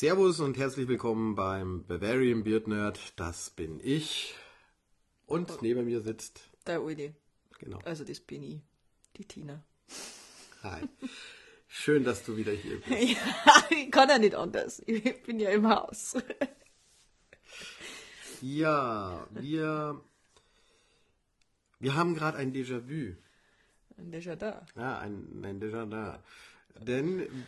Servus und herzlich willkommen beim Bavarian Beard Nerd. Das bin ich. Und neben mir sitzt, Der Uli. genau. Also das bin ich. Die Tina. Hi. Schön, dass du wieder hier bist. Ja, ich kann ja nicht anders. Ich bin ja im Haus. Ja, wir, wir haben gerade ein Déjà-vu. Der ist ja ein, ein Déjà-vu. Denn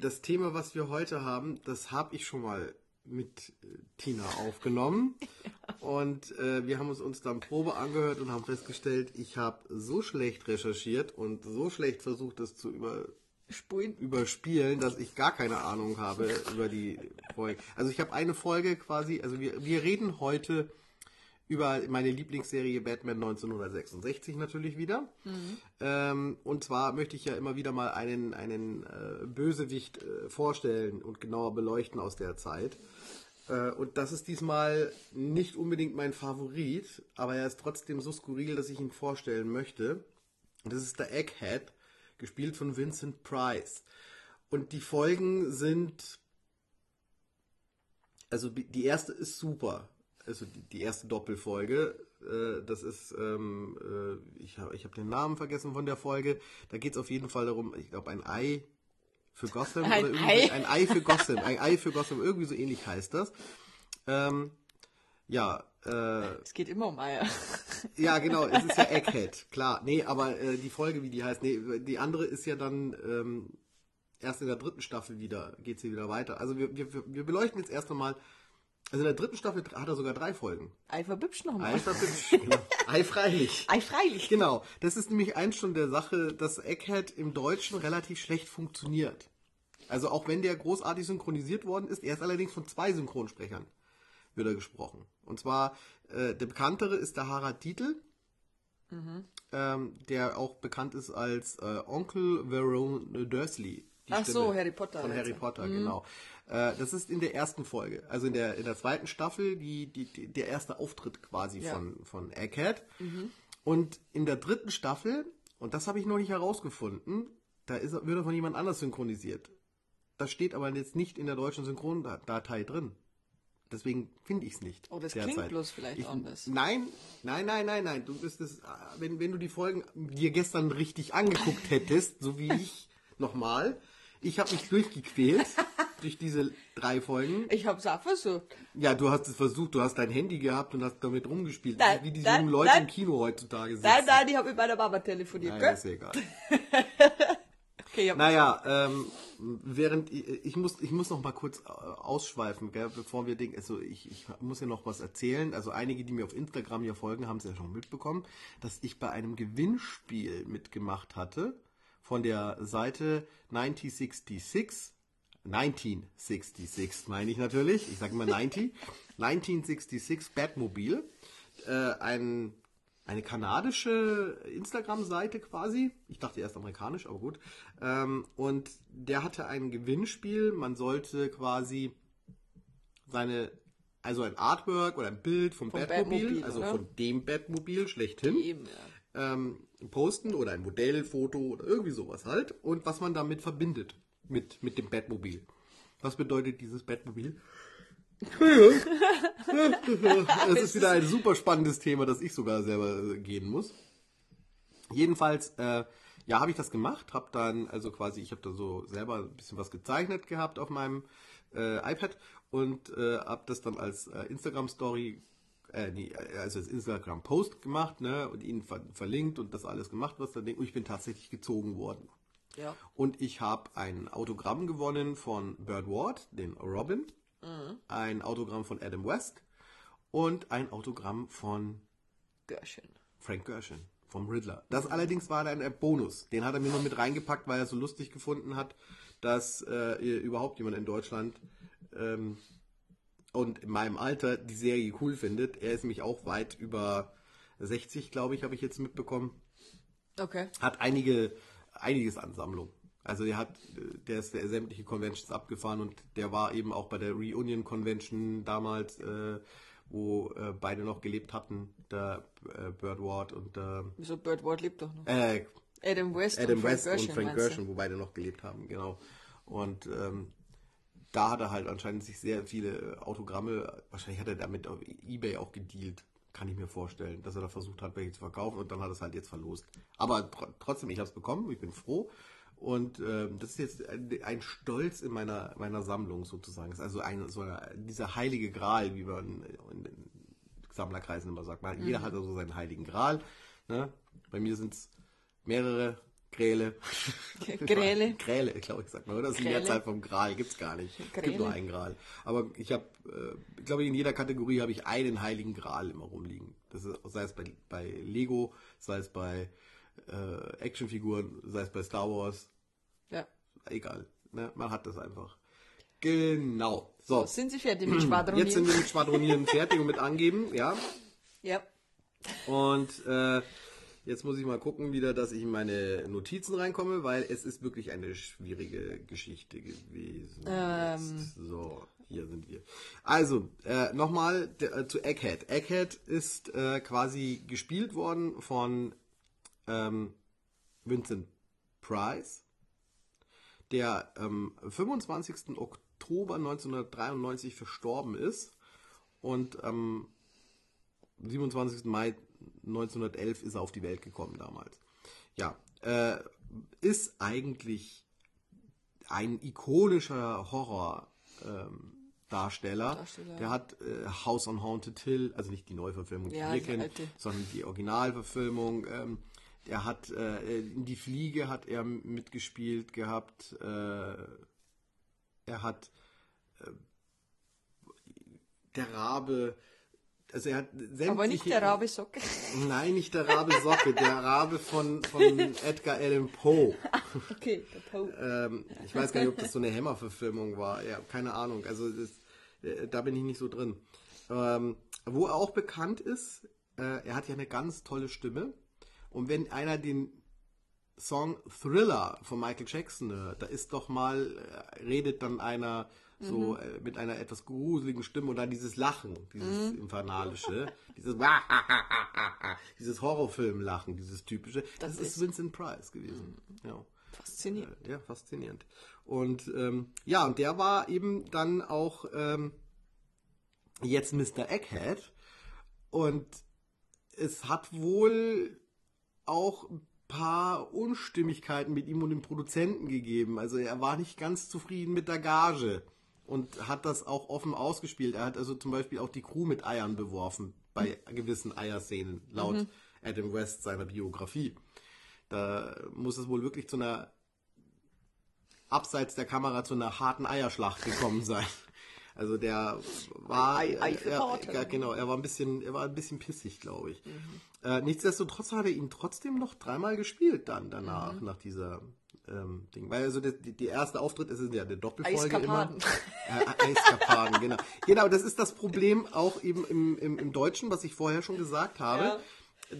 das Thema, was wir heute haben, das habe ich schon mal mit äh, Tina aufgenommen. Und äh, wir haben uns, uns dann Probe angehört und haben festgestellt, ich habe so schlecht recherchiert und so schlecht versucht, das zu über, Spulen. überspielen, dass ich gar keine Ahnung habe über die Folge. Also ich habe eine Folge quasi, also wir, wir reden heute über meine Lieblingsserie Batman 1966 natürlich wieder. Ähm, und zwar möchte ich ja immer wieder mal einen, einen äh, Bösewicht äh, vorstellen und genauer beleuchten aus der Zeit. Äh, und das ist diesmal nicht unbedingt mein Favorit, aber er ist trotzdem so skurril, dass ich ihn vorstellen möchte. Und das ist der Egghead, gespielt von Vincent Price. Und die Folgen sind, also die erste ist super. Also die, die erste Doppelfolge. Äh, das ist, ähm, äh, ich habe ich hab den Namen vergessen von der Folge. Da geht es auf jeden Fall darum, ich glaube, ein Ei für Gotham Ein oder irgendwie Ei? ein Ei für Gotham. Ein Ei für Gotham, irgendwie so ähnlich heißt das. Ähm, ja, äh, Es geht immer um Eier. ja, genau, es ist ja Egghead, klar. Nee, aber äh, die Folge, wie die heißt, nee, die andere ist ja dann ähm, erst in der dritten Staffel wieder, geht sie wieder weiter. Also wir, wir, wir beleuchten jetzt erst einmal, also in der dritten Staffel hat er sogar drei Folgen. Ei verbübscht noch mal. Ei, verbübscht, genau. Ei freilich. Ei freilich. Genau, das ist nämlich eins schon der Sache, dass Egghead im Deutschen relativ schlecht funktioniert. Also auch wenn der großartig synchronisiert worden ist, er ist allerdings von zwei Synchronsprechern wird er gesprochen. Und zwar äh, der bekanntere ist der Harald Dietl, ähm, der auch bekannt ist als äh, Onkel Verone Dursley. Ach so, Harry Potter Von. Harry Potter, genau. Äh, das ist in der ersten Folge, also in der, in der zweiten Staffel, die, die, die, der erste Auftritt quasi Ja. von, von Egghead. Und in der dritten Staffel, und das habe ich noch nicht herausgefunden, da ist, wird er von jemand anders synchronisiert. Das steht aber jetzt nicht in der deutschen Synchrondatei drin. Deswegen finde ich es nicht. Oh, das derzeit. klingt bloß vielleicht anders. Nein, nein, nein, nein, nein. Du bist es, wenn, wenn du die Folgen dir gestern richtig angeguckt hättest, so wie ich nochmal. Ich habe mich durchgequält durch diese drei Folgen. Ich hab's auch versucht. Ja, du hast es versucht, du hast dein Handy gehabt und hast damit rumgespielt, Nein, wie die nein, jungen Leute nein. im Kino heutzutage sitzen. Nein, nein, ich habe mit meiner Mama telefoniert, Nein, gell? ist egal. Okay, Naja, ähm, während ich, ich muss ich muss noch mal kurz äh, ausschweifen, gell, bevor wir denken, also ich, ich muss ja noch was erzählen. Also einige, die mir auf Instagram hier folgen, haben es ja schon mitbekommen, dass ich bei einem Gewinnspiel mitgemacht hatte von der Seite 1966 1966 meine ich natürlich, ich sage immer 90, 1966 Batmobil, äh, ein, eine kanadische Instagram-Seite quasi, ich dachte erst amerikanisch, aber gut, ähm, und der hatte ein Gewinnspiel, man sollte quasi seine, also ein Artwork oder ein Bild vom, Vom Batmobil, Batmobil, also oder? von dem Batmobil schlechthin, Eben, ja. ähm, posten oder ein Modellfoto oder irgendwie sowas halt. Und was man damit verbindet mit, mit dem Batmobil. Was bedeutet dieses Batmobil? Es ist wieder ein super spannendes Thema, das ich sogar selber äh, gehen muss. Jedenfalls, äh, ja, habe ich das gemacht, habe dann, also quasi, ich habe da so selber ein bisschen was gezeichnet gehabt auf meinem äh, iPad und äh, habe das dann als äh, Instagram-Story, äh, nee, also als Instagram-Post gemacht, ne, und ihn ver verlinkt und das alles gemacht, was da Ding, und ich bin tatsächlich gezogen worden. Ja. Und ich habe ein Autogramm gewonnen von Burt Ward, den Robin, ein Autogramm von Adam West und ein Autogramm von Görchen. Frank Gershon vom Riddler. Das allerdings war dann ein Bonus. Den hat er mir nur mit reingepackt, weil er so lustig gefunden hat, dass äh, überhaupt jemand in Deutschland ähm, und in meinem Alter die Serie cool findet. Er ist nämlich auch weit über 60, glaube ich, habe ich jetzt mitbekommen. Okay. Hat einige, einiges an Sammlung. Also der hat, äh, der ist der sämtliche Conventions abgefahren und der war eben auch bei der Reunion Convention damals, äh, wo äh, beide noch gelebt hatten, der äh, Bird Ward und der Wieso Bird Ward lebt doch noch? äh, Adam West Adam und Frank West Gershon, und Frank? Gershon, wo beide noch gelebt haben, genau. Und ähm, da hat er halt anscheinend sich sehr viele Autogramme, wahrscheinlich hat er damit auf Ebay auch gedealt, kann ich mir vorstellen, dass er da versucht hat, welche zu verkaufen und dann hat er es halt jetzt verlost. Aber tr trotzdem, ich habe es bekommen, ich bin froh. Und ähm, das ist jetzt ein, ein Stolz in meiner, meiner Sammlung sozusagen. Das ist also ein, so eine, dieser heilige Gral, wie man in, in Sammlerkreisen immer sagt. Man, Jeder hat also seinen heiligen Gral. Ne? Bei mir sind es mehrere Gräle. Gräle. Gräle, glaube ich, sagt man. Oder? Das ist die. Mehrzahl vom Gral. Gibt's gar nicht. Es Gräle. gibt nur einen Gral. Aber ich habe, äh, glaube ich, in jeder Kategorie habe ich einen heiligen Gral immer rumliegen. Das ist, sei es bei, bei Lego, sei es bei äh, Actionfiguren, sei es bei Star Wars. Ja. Egal. Ne? Man hat das einfach. Genau. So. Sind Sie fertig mit Schwadronieren? Jetzt sind wir mit Schwadronieren fertig und mit angeben, ja. Ja. Und äh, jetzt muss ich mal gucken wieder, dass ich in meine Notizen reinkomme, weil es ist wirklich eine schwierige Geschichte gewesen. Ähm. Jetzt. So, hier sind wir. Also, äh, nochmal äh, zu Egghead. Egghead ist äh, quasi gespielt worden von ähm, Vincent Price, der am 25. Oktober 1993 verstorben ist und am 27. Mai 1911 ist er auf die Welt gekommen damals. Ja, äh, ist eigentlich ein ikonischer Horror ähm. Der hat äh, House on Haunted Hill, also nicht die Neuverfilmung, die Ja, wir kennen, sondern die Originalverfilmung. Ähm, der hat äh, in die Fliege hat er mitgespielt gehabt. Äh, er hat äh, der Rabe, also er hat Aber nicht der Rabe Socke. Nein, nicht der Rabe Socke, der Rabe von, von Edgar Allan Poe. Okay, der Poe. Ähm, ich weiß gar nicht, ob das so eine Hammer-Verfilmung war. Ja, keine Ahnung. Also das, äh, da bin ich nicht so drin. Ähm, wo er auch bekannt ist, äh, er hat ja eine ganz tolle Stimme. Und wenn einer den Song Thriller von Michael Jackson hört, da ist doch mal, äh, redet dann einer so äh, mit einer etwas gruseligen Stimme und dann dieses Lachen, dieses infernalische, dieses dieses Horrorfilm-Lachen, dieses typische. Das, Das ist ist- Vincent Price gewesen. Ja. Faszinierend. Ja, faszinierend. Und ähm, ja, und der war eben dann auch ähm, jetzt Mr. Egghead. Und es hat wohl auch ein paar Unstimmigkeiten mit ihm und dem Produzenten gegeben. Also er war nicht ganz zufrieden mit der Gage und hat das auch offen ausgespielt. Er hat also zum Beispiel auch die Crew mit Eiern beworfen bei gewissen Eierszenen, laut Adam West seiner Biografie. Da muss es wohl wirklich zu einer abseits der Kamera zu einer harten Eierschlacht gekommen sein. Also der war Ei- Ei für er, ja, genau, er war ein bisschen, er war ein bisschen pissig, glaube ich. Äh, nichtsdestotrotz hat er ihn trotzdem noch dreimal gespielt dann danach, nach dieser ähm, Ding. Weil also die, die erste Auftritt ist ja eine Doppelfolge Eiskapaden. immer. Äh, Eiskapaden, genau. Genau, das ist das Problem auch eben im, im, im Deutschen, was ich vorher schon gesagt habe.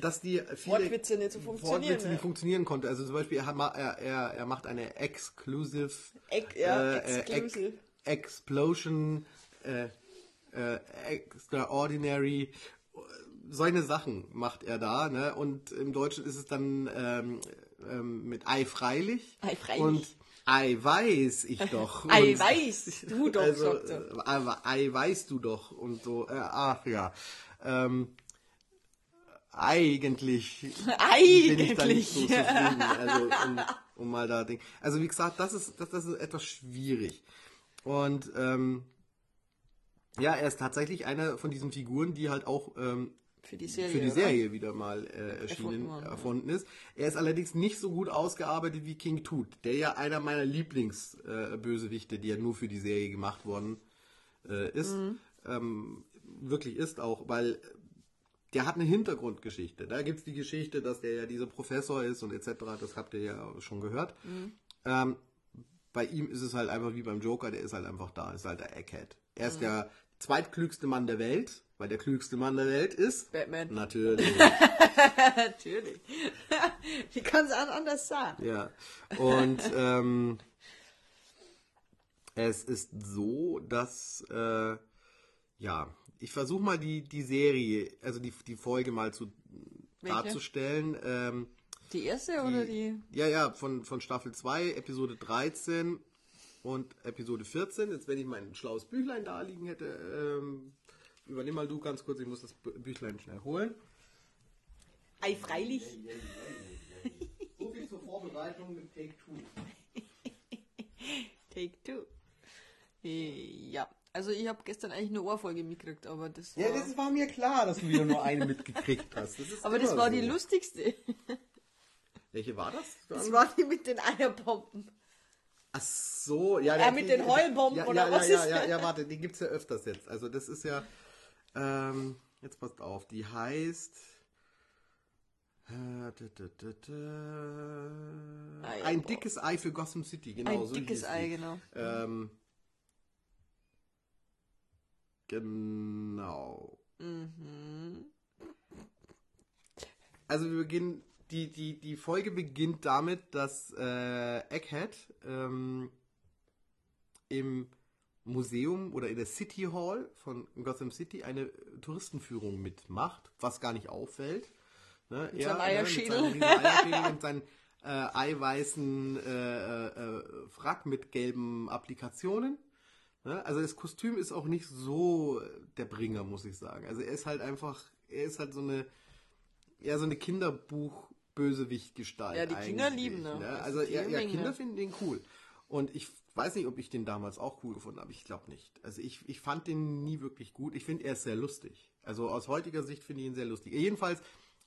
Dass die viele Wortwitze nicht so funktionieren, Wortwitze nicht funktionieren konnte. Also zum Beispiel, er, hat er, er, er macht eine exclusive Ex- ja, äh, exclusive. Ex Explosion äh, äh, Extraordinary solche Sachen macht er da, ne? Und im Deutschen ist es dann ähm, ähm, mit Ei freilich. Ei freilich. Und Ei weiß ich doch. Ei weiß du doch, also, er. äh, Ei weißt du doch und so. Äh, ach ja. Ähm, eigentlich bin ich da nicht so Eigentlich. zufrieden. Also, um, um mal da Ding. Also wie gesagt, das ist, das, das ist etwas schwierig. Und ähm, ja, er ist tatsächlich eine von diesen Figuren, die halt auch ähm, Für die Serie. für die oder? Serie wieder mal äh, erschienen, Erfunden erfunden ist. Er ist allerdings nicht so gut ausgearbeitet wie King Tut, der ja einer meiner Lieblingsbösewichte, äh, die ja nur für die Serie gemacht worden äh, ist, Mhm. ähm, wirklich ist auch, weil der hat eine Hintergrundgeschichte. Da gibt's die Geschichte, dass der ja dieser Professor ist und etc. Das habt ihr ja schon gehört. Mhm. Ähm, bei ihm ist es halt einfach wie beim Joker, der ist halt einfach da, ist halt der Egghead. Er Mhm. ist der zweitklügste Mann der Welt, weil der klügste Mann der Welt ist Batman. Natürlich, Natürlich. Wie kann es anders sein? ja. Und ähm, es ist so, dass äh, ja, ich versuche mal die die Serie, also die die Folge mal zu Welche? darzustellen. Ähm, Die erste oder die? Ja, ja, von, von Staffel 2, Episode 13. Und Episode 14, jetzt wenn ich mein schlaues Büchlein da liegen hätte, ähm, übernimm mal du ganz kurz, ich muss das Bü- Büchlein schnell holen. Ei, freilich. So viel zur Vorbereitung mit Take Two. Take two. Äh, Ja, also ich habe gestern eigentlich eine Ohrfolge mitgekriegt, aber das war, Ja, das war mir klar, dass du wieder nur eine mitgekriegt hast. Das ist aber das war so. die lustigste. Welche war das? Das war die mit den Eierbomben. Ach so, ja. Ja, mit den Heulbomben ja, oder ja, was ja, ist- Ja, ja, ja, warte, die gibt's ja öfters jetzt. Also das ist ja, ähm, jetzt passt auf, die heißt äh, da, da, da, Ei, ein boah. dickes Ei für Gotham City, genau. Ein so dickes Ei, die. genau. Ähm, genau. Mhm. Also wir beginnen, die, die, die Folge beginnt damit, dass äh, Egghead ähm, im Museum oder in der City Hall von Gotham City eine Touristenführung mitmacht, was gar nicht auffällt. Ne? Mit seinem Eierschädel. Mit seinem Eierschädel und seinen äh, eiweißen äh, äh, Frack mit gelben Applikationen. Ne? Also das Kostüm ist auch nicht so der Bringer, muss ich sagen. Also er ist halt einfach, er ist halt so eine, eher so eine Kinderbuch-Bösewicht-Gestalt. Ja, die Kinder lieben. Ne? Das Also ja, die ja. Kinder finden den cool. Und ich weiß nicht, ob ich den damals auch cool gefunden habe. Ich glaube nicht. Also ich, ich fand den nie wirklich gut. Ich finde, er ist sehr lustig. Also aus heutiger Sicht finde ich ihn sehr lustig. Jedenfalls,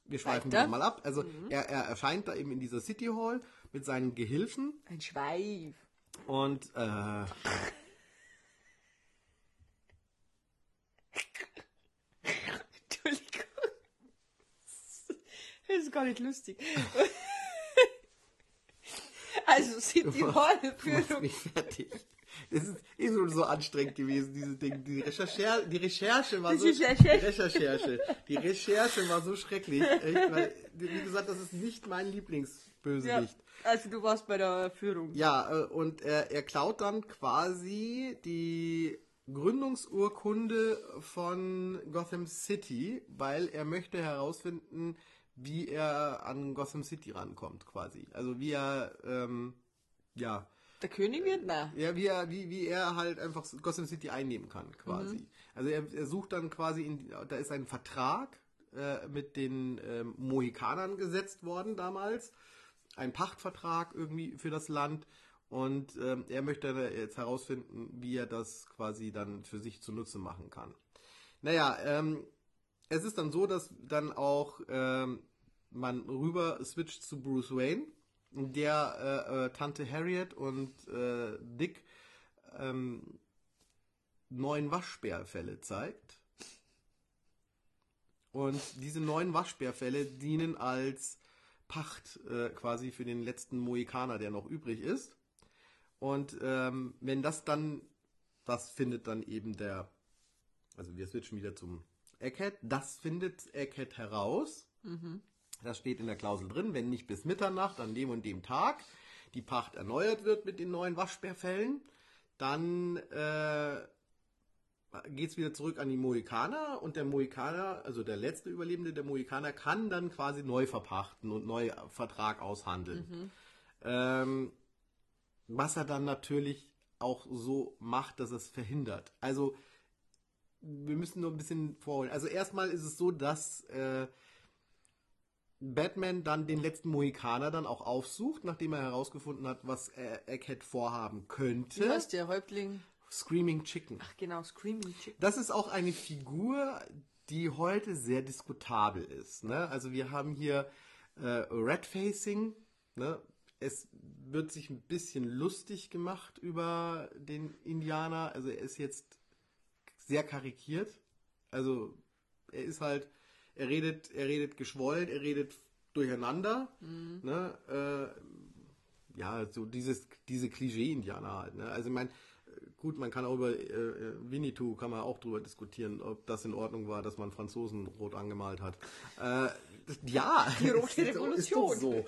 wir schweifen wieder mal ab. Also Mhm. er, er erscheint da eben in dieser City Hall mit seinen Gehilfen Ein Schweif. und äh, ist gar nicht lustig. Also machst Hall-Führung. mich fertig. Es ist eh schon so anstrengend gewesen, diese Dinge. Die Recherche, die Recherche war so. Die Recherche. Die Recherche. Die war so schrecklich. Echt, weil, wie gesagt, das ist nicht mein Ja, Lieblingsbösewicht. also du warst bei der Führung. Ja, äh, und er, er klaut dann quasi die Gründungsurkunde von Gotham City, weil er möchte herausfinden, wie er an Gotham City rankommt, quasi. Also wie er, ähm, ja, Der König wird? Na. ja, wie er, wie, wie er halt einfach Gotham City einnehmen kann, quasi. Also er, er sucht dann quasi, in, da ist ein Vertrag äh, mit den ähm, Mohikanern gesetzt worden damals. Ein Pachtvertrag irgendwie für das Land. Und ähm, er möchte jetzt herausfinden, wie er das quasi dann für sich zunutze machen kann. Naja, ähm, es ist dann so, dass dann auch ähm, man rüber switcht zu Bruce Wayne, der äh, äh, Tante Harriet und äh, Dick ähm, neun Waschbärfälle zeigt. Und diese neun Waschbärfälle dienen als Pacht äh, quasi für den letzten Mohikaner, der noch übrig ist. Und ähm, wenn das dann, das findet dann eben der, also wir switchen wieder zum Egghead, das findet Egghead heraus. Das steht in der Klausel drin, wenn nicht bis Mitternacht an dem und dem Tag die Pacht erneuert wird mit den neuen Waschbärfällen, dann äh, geht es wieder zurück an die Mohikaner und der Mohikaner, also der letzte Überlebende der Mohikaner, kann dann quasi neu verpachten und neu Vertrag aushandeln. Ähm, was er dann natürlich auch so macht, dass es verhindert. Also wir müssen nur ein bisschen vorholen. Also erstmal ist es so, dass äh, Batman dann den letzten Mohikaner dann auch aufsucht, nachdem er herausgefunden hat, was äh, Egghead vorhaben könnte. hast der Häuptling. Screaming Chicken. Ach genau, Screaming Chicken. Das ist auch eine Figur, die heute sehr diskutabel ist. Ne? Also wir haben hier äh, Red Facing. Ne? Es wird sich ein bisschen lustig gemacht über den Indianer. Also er ist jetzt sehr karikiert. Also er ist halt, er redet, er redet geschwollen, er redet durcheinander. Ne? Äh, ja, so dieses, diese Klischee-Indianer halt. Ne? Also ich meine, gut, man kann auch über äh, äh, Winnetou kann man auch drüber diskutieren, ob das in Ordnung war, dass man Franzosen rot angemalt hat. Äh, ja, Die rote Revolution. So.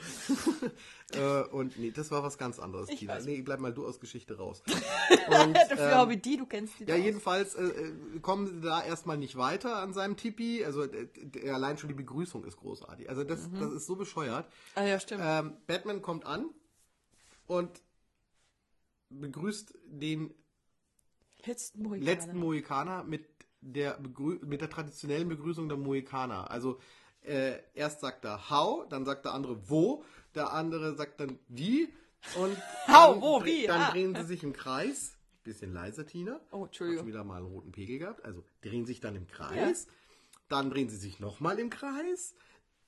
äh, und nee, das war was ganz anderes, Ich Tina. Nee, bleib mal du aus Geschichte raus. Und, Dafür ähm, habe ich die, du kennst die ja, jedenfalls äh, äh, kommen sie da erstmal nicht weiter an seinem Tipi. Also äh, allein schon die Begrüßung ist großartig. Also das, das ist so bescheuert. Ah ja, stimmt. Ähm, Batman kommt an und begrüßt den Letzten Mohikaner. letzten Mohikaner mit der, mit der traditionellen Begrüßung der Mohikaner. Also äh, erst sagt er How, dann sagt der andere Wo, der andere sagt dann Wie und How, dann, wo, wie, dann ah. drehen sie sich im Kreis. Bisschen leiser, Tina. Oh, Hat Entschuldigung. schon wieder mal einen roten Pegel gehabt. Also drehen sich dann im Kreis. Dann drehen sie sich nochmal im Kreis.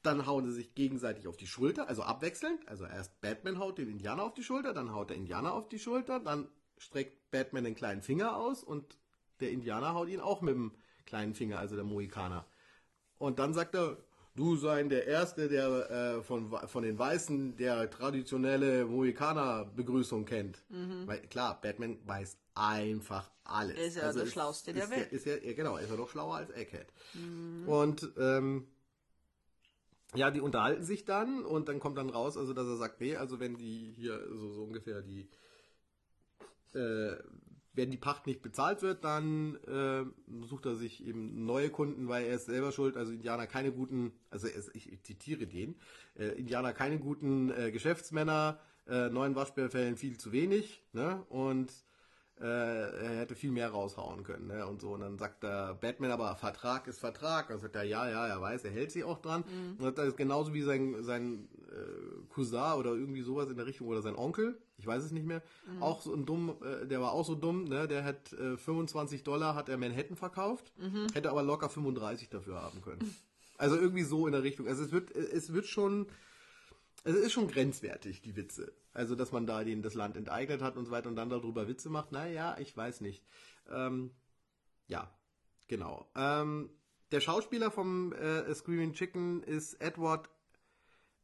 Dann hauen sie sich gegenseitig auf die Schulter, also abwechselnd. Also erst Batman haut den Indianer auf die Schulter, dann haut der Indianer auf die Schulter, dann streckt Batman den kleinen Finger aus und der Indianer haut ihn auch mit dem kleinen Finger, also der Mohikaner. Und dann sagt er, du sein der Erste, der äh, von, von den Weißen der traditionelle Mohikaner-Begrüßung kennt. Weil klar, Batman weiß einfach alles. Er ist ja der ist- Schlauste der ist Welt. ist ja, genau, ist ja noch schlauer als Egghead. Und ähm, ja, die unterhalten sich dann und dann kommt dann raus, also dass er sagt, nee, also wenn die hier so, so ungefähr die äh, wenn die Pacht nicht bezahlt wird, dann äh, sucht er sich eben neue Kunden, weil er ist selber schuld. Also Indianer keine guten, also er ich, ich zitiere den, äh, Indianer keine guten äh, Geschäftsmänner, äh, neuen Waschbärfällen viel zu wenig, ne? Und äh, er hätte viel mehr raushauen können, ne? Und so. Und dann sagt der Batman aber, Vertrag ist Vertrag. Dann sagt er, ja, ja, er weiß, er hält sich auch dran. Und das ist genauso wie sein, sein äh, Cousin oder irgendwie sowas in der Richtung oder sein Onkel, ich weiß es nicht mehr, auch so ein dumm, äh, der war auch so dumm, ne? Der hat äh, 25 Dollar hat er Manhattan verkauft, hätte aber locker 35 dafür haben können. Also irgendwie so in der Richtung. Also es wird, es wird schon, also es ist schon grenzwertig, die Witze. Also, dass man da den, das Land enteignet hat und so weiter und dann darüber Witze macht, naja, ich weiß nicht. Ähm, ja, genau. Ähm, der Schauspieler vom äh, Screaming Chicken ist Edward,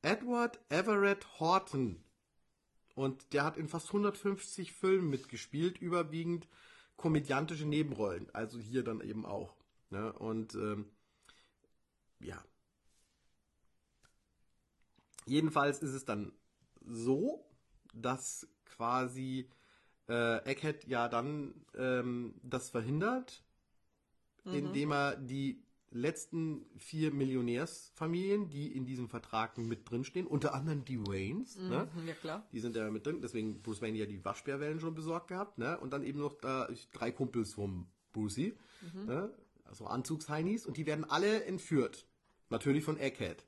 Edward Everett Horton. Und der hat in fast 150 Filmen mitgespielt, überwiegend komödiantische Nebenrollen. Also hier dann eben auch. Ne? Und ähm, ja, Jedenfalls ist es dann so, dass quasi äh, Egghead ja dann ähm, das verhindert, indem er die letzten vier Millionärsfamilien, die in diesem Vertrag mit drinstehen, unter anderem die Waynes, ne? Mhm, Ja, klar. Die sind da mit drin, deswegen Bruce Wayne ja die Waschbärwellen schon besorgt gehabt, ne? Und dann eben noch da drei Kumpels vom Brucey, ne? Also Anzugsheinis und die werden alle entführt. Natürlich von Egghead.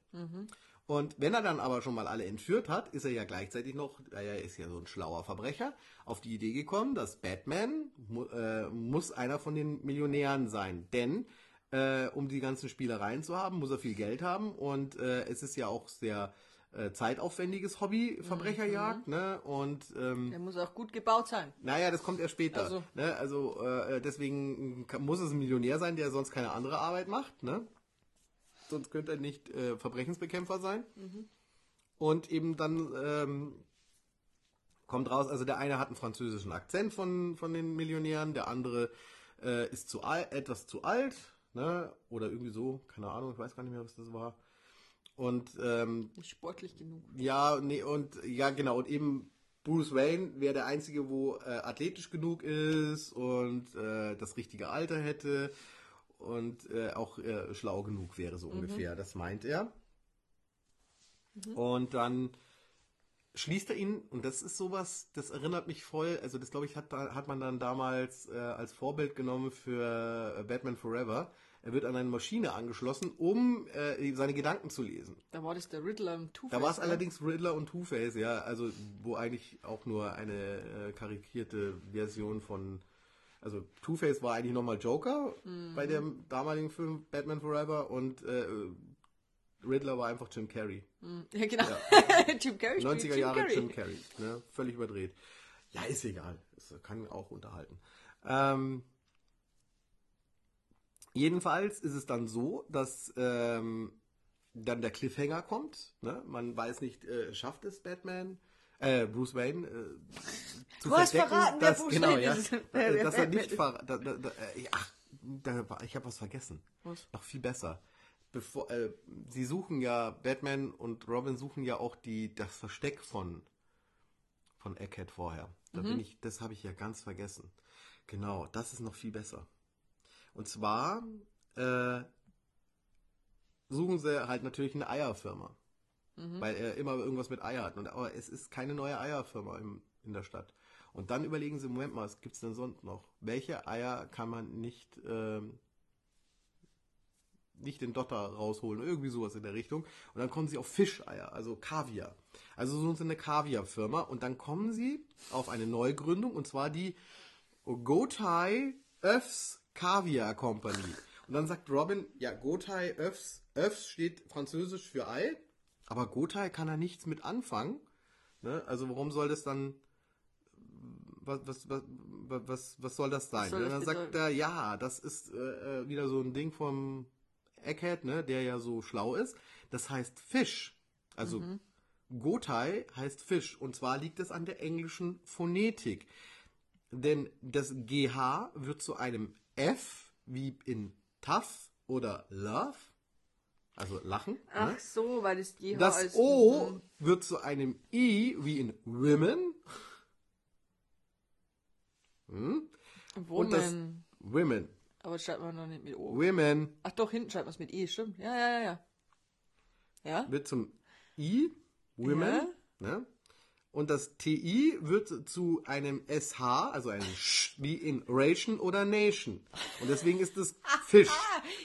Und wenn er dann aber schon mal alle entführt hat, ist er ja gleichzeitig noch, er ist ja so ein schlauer Verbrecher, auf die Idee gekommen, dass Batman äh, muss einer von den Millionären sein. Denn äh, um die ganzen Spielereien zu haben, muss er viel Geld haben und äh, es ist ja auch sehr äh, zeitaufwendiges Hobby, Verbrecherjagd, ne? Und ähm, Der muss auch gut gebaut sein. naja, das kommt erst später. Ach so. Ne? Also äh, deswegen muss es ein Millionär sein, der sonst keine andere Arbeit macht. Ne? Sonst könnte er nicht äh, Verbrechensbekämpfer sein. Und eben dann ähm, kommt raus, also der eine hat einen französischen Akzent von, von den Millionären, der andere äh, ist zu alt, etwas zu alt, ne? oder irgendwie so, keine Ahnung, ich weiß gar nicht mehr, was das war. Und ähm, Nicht sportlich genug. ja, nee, und ja, genau, und eben Bruce Wayne wäre der Einzige, wo äh, athletisch genug ist und äh, das richtige Alter hätte und äh, auch äh, schlau genug wäre, so ungefähr. Das meint er. Und dann schließt er ihn, und das ist sowas, das erinnert mich voll, also das glaube ich hat, hat man dann damals äh, als Vorbild genommen für äh, Batman Forever. Er wird an eine Maschine angeschlossen, um äh, seine Gedanken zu lesen. Da war das der Riddler im Two-Face. Da war es oder? allerdings Riddler und Two-Face, ja, also wo eigentlich auch nur eine äh, karikierte Version von, also Two-Face war eigentlich nochmal Joker bei dem damaligen Film Batman Forever und äh, Riddler war einfach Jim Carrey. Ja, genau. Jim Carrey spielt 90er Jim Jahre Carrey. Jim Carrey, ne? völlig überdreht. Ja, ist egal, es kann auch unterhalten. Ähm, jedenfalls ist es dann so, dass ähm, dann der Cliffhanger kommt. Ne? Man weiß nicht, äh, schafft es Batman, äh, Bruce Wayne, äh, zu Du hast verraten, wer dass, Bruce genau, Wayne ja, ist. äh, Wer- wer dass er nicht ist. ver da, da, da, äh, ich habe was vergessen. Was? Noch viel besser. Bevor, äh, sie suchen ja, Batman und Robin suchen ja auch die, das Versteck von, von Egghead vorher. Da bin ich, das habe ich ja ganz vergessen. Genau, das ist noch viel besser. Und zwar äh, suchen sie halt natürlich eine Eierfirma. Weil er immer irgendwas mit Eier hat. Und, aber es ist keine neue Eierfirma im, in der Stadt. Und dann überlegen sie, Moment mal, was gibt's denn sonst noch? Welche Eier kann man nicht, ähm, nicht den Dotter rausholen? Irgendwie sowas in der Richtung. Und dann kommen sie auf Fischeier, also Kaviar. Also so eine Kaviar-Firma. Und dann kommen sie auf eine Neugründung, und zwar die Gotai Öfs Kaviar Company. Und dann sagt Robin, ja, Gotai Öfs, Öfs steht französisch für Ei, aber Gotai kann da nichts mit anfangen. Ne? Also warum soll das dann, was, was, was, was, was soll das sein? soll Und das dann sagt er, ja, das ist äh, äh, wieder so ein Ding vom Egghead, ne, der ja so schlau ist. Das heißt Fisch. Also Mhm. Gotai heißt Fisch. Und zwar liegt es an der englischen Phonetik. Denn das GH wird zu einem F, wie in tough oder love. Also lachen. Ach ne? so, weil das GH Das als O Mhm. wird zu einem I, wie in women. Hm? Und das women. Aber das schreibt man noch nicht mit O. Women Ach doch, hinten schreibt man es mit E, stimmt. Ja, ja, ja, ja. Ja? wird zum I, women. Ja. Ne? Und das TI wird zu einem SH, also einem Sch, wie in Ration oder Nation. Und deswegen ist es Fisch.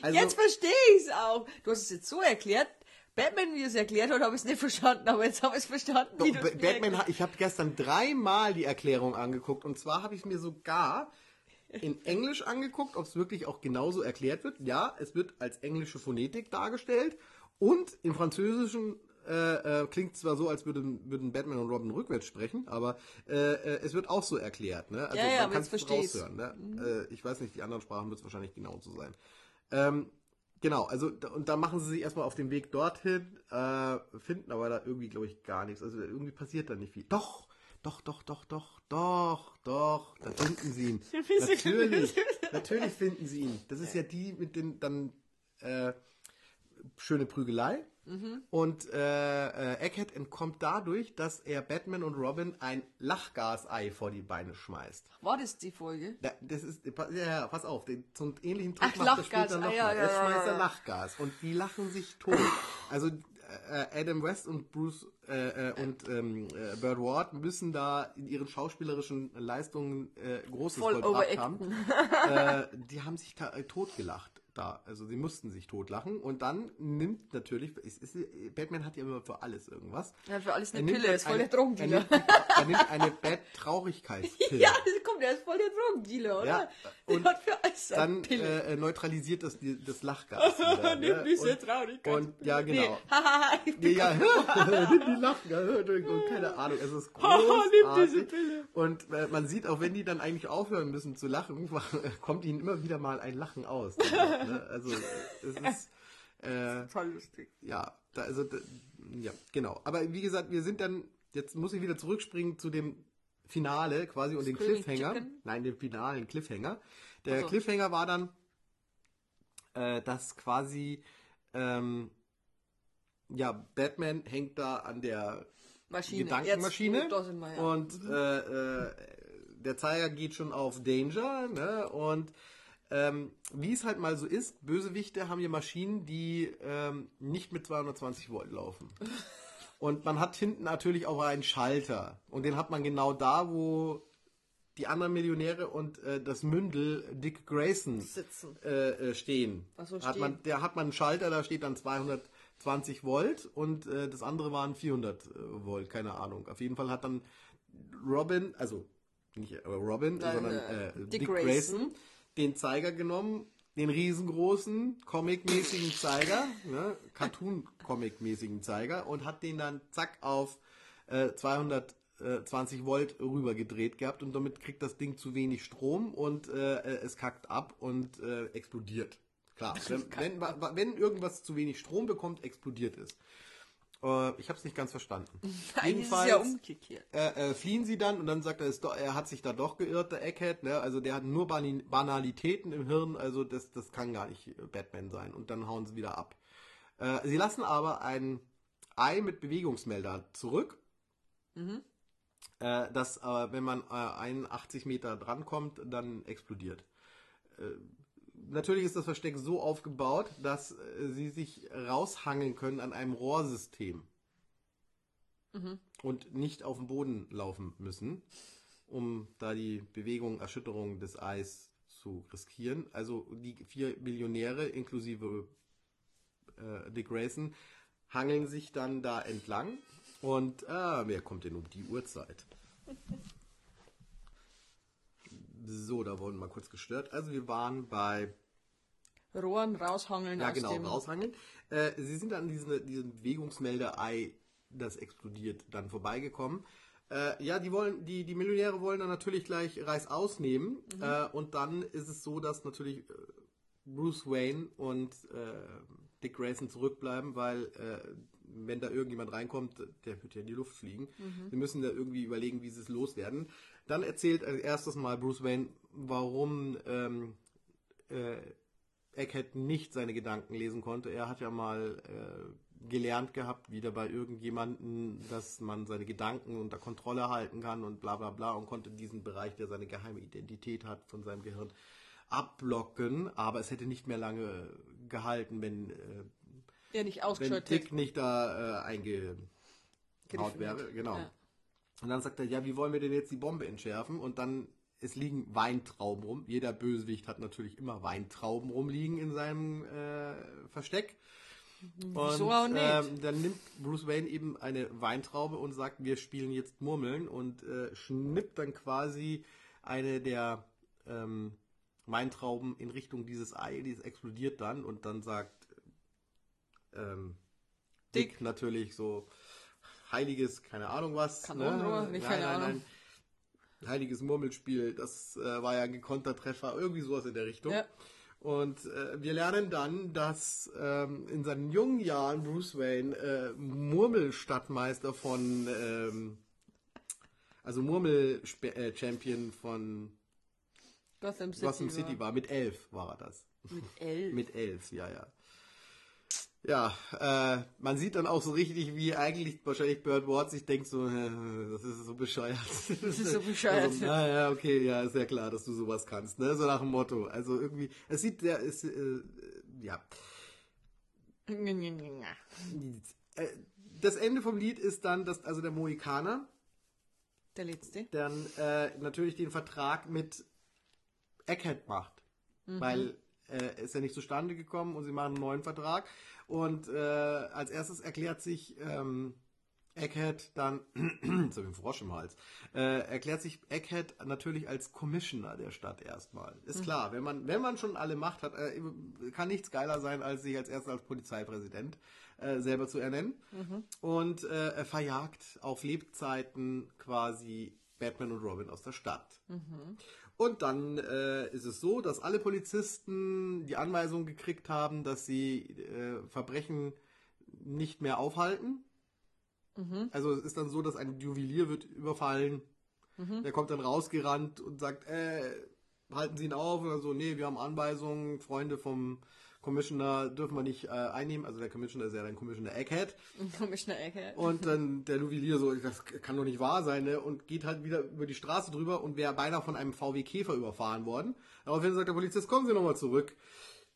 Also, jetzt verstehe ich es auch. Du hast es jetzt so erklärt. Batman, wie es erklärt hat, habe ich es nicht verstanden, aber jetzt habe ich es verstanden. Doch, mir Batman, ich habe gestern dreimal die Erklärung angeguckt. Und zwar habe ich mir sogar in Englisch angeguckt, ob es wirklich auch genauso erklärt wird. Ja, es wird als englische Phonetik dargestellt. Und im Französischen äh, äh, klingt zwar so, als würden, würden Batman und Robin rückwärts sprechen, aber äh, äh, es wird auch so erklärt. Ne? Also Ja, ja, versteh ich's. raushören. Ne? Äh, ich weiß nicht, die anderen Sprachen wird es wahrscheinlich genauso sein. Ähm, genau, also da- und da machen sie sich erstmal auf den Weg dorthin, äh, finden aber da irgendwie, glaube ich, gar nichts. Also irgendwie passiert da nicht viel. Doch, doch, doch, doch, doch, doch, doch, da finden sie ihn. natürlich, natürlich finden sie ihn. Das ist ja die mit den dann äh, schöne Prügelei. Und äh, äh, Egghead entkommt dadurch, dass er Batman und Robin ein Lachgasei vor die Beine schmeißt. War das die Folge? Da, das ist, ja, ja, pass auf, den, zum ähnlichen Trick Ach, macht er Lachgas, später ah, noch ja, ja, Er ja, schmeißt ja. er Lachgas und die lachen sich tot. Also äh, Adam West und Bruce äh, äh, und ähm, äh, Burt Ward müssen da in ihren schauspielerischen Leistungen äh, Großes Voll vollbracht haben. äh, die haben sich äh, totgelacht da. Also sie mussten sich totlachen und dann nimmt natürlich, es ist, Batman hat ja immer für alles irgendwas. Hat für alles eine Pille, ist voll eine- der Drogendealer. Er nimmt, er nimmt eine Bad-Traurigkeitspille. Ja, das kommt, er ist voll der Drogendealer, oder? Ja, Der und hat für alles dann äh, neutralisiert das die- das Lachgas. wieder, Nimm ne? diese und, Traurigkeit. und ja, genau. Nee, ich bin Ja, ja, die lachen, ja, und keine Ahnung, es ist Haha, nimm diese großartig. Pille. Und äh, man sieht auch, wenn die dann eigentlich aufhören müssen zu lachen, kommt ihnen immer wieder mal ein Lachen aus. ne? Also es ist äh, total lustig. ja, da, also, da, ja, genau. Aber wie gesagt, wir sind dann, jetzt muss ich wieder zurückspringen zu dem Finale quasi und den Screaming Cliffhanger. Chicken? Nein, den finalen Cliffhanger. Der Ach so. Cliffhanger war dann, äh, dass quasi, ähm, ja, Batman hängt da an der Maschine. Gedankenmaschine Jetzt, und äh, äh, der Zeiger geht schon auf Danger, ne? Und ähm, wie es halt mal so ist, Bösewichte haben hier Maschinen, die ähm, nicht mit 220 Volt laufen. Und man hat hinten natürlich auch einen Schalter. Und den hat man genau da, wo die anderen Millionäre und äh, das Mündel Dick Grayson Sitzen. äh, äh, stehen. So, hat stehen. man, der hat man einen Schalter, da steht dann 220 Volt und äh, das andere waren 400 äh, Volt, keine Ahnung. Auf jeden Fall hat dann Robin, also nicht äh, Robin, Nein, sondern Dick Dick, Grayson. Grayson. den Zeiger genommen, den riesengroßen, comic-mäßigen Zeiger, ne, Cartoon-Comic-mäßigen Zeiger und hat den dann zack auf äh, 220 Volt rübergedreht gehabt und damit kriegt das Ding zu wenig Strom und äh, äh, es kackt ab und äh, explodiert. Klar, wenn, wenn, wenn irgendwas zu wenig Strom bekommt, explodiert es. Äh, ich habe es nicht ganz verstanden. Eigentlich ist es ja umgekehrt. äh, äh, fliehen sie dann und dann sagt er, es do, er hat sich da doch geirrt, der Egghead, ne? Also der hat nur Bani- Banalitäten im Hirn, also das, das kann gar nicht Batman sein. Und dann hauen sie wieder ab. Äh, sie lassen aber ein Ei mit Bewegungsmelder zurück. Das, äh, wenn man äh, 81 Meter drankommt, dann explodiert. Natürlich ist das Versteck so aufgebaut, dass äh, sie sich raushangeln können an einem Rohrsystem und nicht auf dem Boden laufen müssen. um da die Bewegung, Erschütterung des Eis zu riskieren. Also die vier Millionäre inklusive äh, Dick Grayson hangeln sich dann da entlang und ah, wer kommt denn um die Uhrzeit? So, da wurden wir mal kurz gestört. Also wir waren bei Rohren raushangeln ja, genau, raushangeln. Äh, sie sind an diese, diesem Bewegungsmelder-Ei, das explodiert, dann vorbeigekommen. Äh, ja, die wollen, die, die Millionäre wollen dann natürlich gleich Reis ausnehmen. Äh, und dann ist es so, dass natürlich äh, Bruce Wayne und äh, Dick Grayson zurückbleiben, weil äh, wenn da irgendjemand reinkommt, der wird ja in die Luft fliegen. Sie müssen da irgendwie überlegen, wie sie es loswerden. Dann erzählt als erstes mal Bruce Wayne, warum ähm, äh, Eckhead nicht seine Gedanken lesen konnte. Er hat ja mal äh, gelernt gehabt, wieder bei irgendjemanden, dass man seine Gedanken unter Kontrolle halten kann und bla bla bla und konnte diesen Bereich, der seine geheime Identität hat, von seinem Gehirn abblocken. Aber es hätte nicht mehr lange gehalten, wenn, äh, Der nicht wenn Dick nicht da äh, eingehaut wäre. Genau. Ja. Und dann sagt er, ja, wie wollen wir denn jetzt die Bombe entschärfen? Und dann, es liegen Weintrauben rum. Jeder Bösewicht hat natürlich immer Weintrauben rumliegen in seinem äh, Versteck. Wieso und auch nicht? Ähm, dann nimmt Bruce Wayne eben eine Weintraube und sagt, wir spielen jetzt Murmeln und äh, schnippt dann quasi eine der ähm, Weintrauben in Richtung dieses Ei, dieses explodiert dann und dann sagt ähm, Dick, Dick. natürlich so heiliges, keine Ahnung was. Kanonenrohr? ne? Nicht, keine Ahnung. Heiliges Murmelspiel, das äh, war ja ein gekonnter Treffer, irgendwie sowas in der Richtung. Ja. Und äh, wir lernen dann, dass ähm, in seinen jungen Jahren Bruce Wayne äh, Murmelstadtmeister von, ähm, also Murmel-Champion von Gotham City, Gotham City war. Mit elf war er das. Mit elf. Mit elf, ja, ja. Ja, äh, man sieht dann auch so richtig, wie eigentlich wahrscheinlich Bird Ward sich denkt, so, äh, das ist so bescheuert. Das ist so bescheuert. Also, na ja, okay, ja, ist ja klar, dass du sowas kannst, ne? So nach dem Motto. Also irgendwie, es sieht sehr, ist, äh, ja. Äh, Das Ende vom Lied ist dann, dass also der Mohikaner Der letzte. dann äh, natürlich den Vertrag mit Eckhead macht. Weil äh, ist ja nicht zustande gekommen und sie machen einen neuen Vertrag. Und äh, als erstes erklärt sich ähm, Eckhead dann, jetzt habe ich einen Frosch im Hals, äh, erklärt sich Eckhead natürlich als Commissioner der Stadt erstmal. Ist klar, wenn man, wenn man schon alle Macht hat, äh, kann nichts geiler sein, als sich als erstes als Polizeipräsident äh, selber zu ernennen. Und äh, er verjagt auf Lebzeiten quasi Batman und Robin aus der Stadt. Und dann äh, ist es so, dass alle Polizisten die Anweisung gekriegt haben, dass sie äh, Verbrechen nicht mehr aufhalten. Also es ist dann so, dass ein Juwelier wird überfallen. Der kommt dann rausgerannt und sagt, äh, halten Sie ihn auf. Und dann so, nee, wir haben Anweisungen, Freunde vom Commissioner dürfen wir nicht äh, einnehmen. Also der Commissioner ist ja dann Commissioner Egghead. Commissioner Ecke. Und dann der Juwelier so, das kann doch nicht wahr sein, ne? Und geht halt wieder über die Straße drüber und wäre beinahe von einem VW Käfer überfahren worden. Daraufhin sagt der Polizist, kommen Sie nochmal zurück.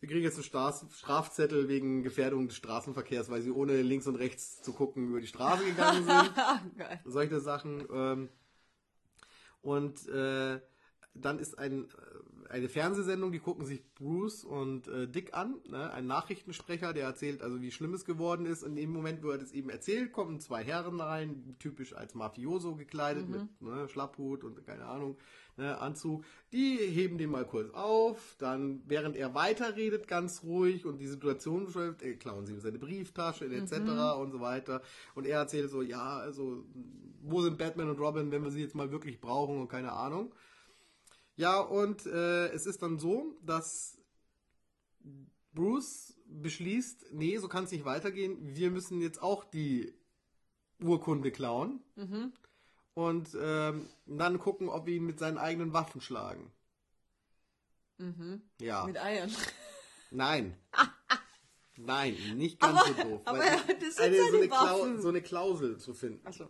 Wir kriegen jetzt einen Straf Strafzettel wegen Gefährdung des Straßenverkehrs, weil Sie ohne links und rechts zu gucken über die Straße gegangen sind. Geil. Solche Sachen. Ähm, und äh, dann ist ein, eine Fernsehsendung, die gucken sich Bruce und äh, Dick an, ne? ein Nachrichtensprecher, der erzählt also, wie schlimm es geworden ist. Und in dem Moment, wo er das eben erzählt, kommen zwei Herren rein, typisch als Mafioso gekleidet, mit ne, Schlapphut und keine Ahnung, ne, Anzug. Die heben den mal kurz auf, dann, während er weiterredet, ganz ruhig und die Situation beschreibt, äh, klauen sie ihm seine Brieftasche etc. und so weiter. Und er erzählt so, ja, also, wo sind Batman und Robin, wenn wir sie jetzt mal wirklich brauchen und keine Ahnung. Ja, und äh, es ist dann so, dass Bruce beschließt, nee, so kann es nicht weitergehen. Wir müssen jetzt auch die Urkunde klauen. Und ähm, dann gucken, ob wir ihn mit seinen eigenen Waffen schlagen. Ja. Mit Eiern. Nein. Nein, nicht ganz Aber- so doof. aber weil das sind eine, so, eine Klau Waffen. so eine Klausel zu finden. Achso.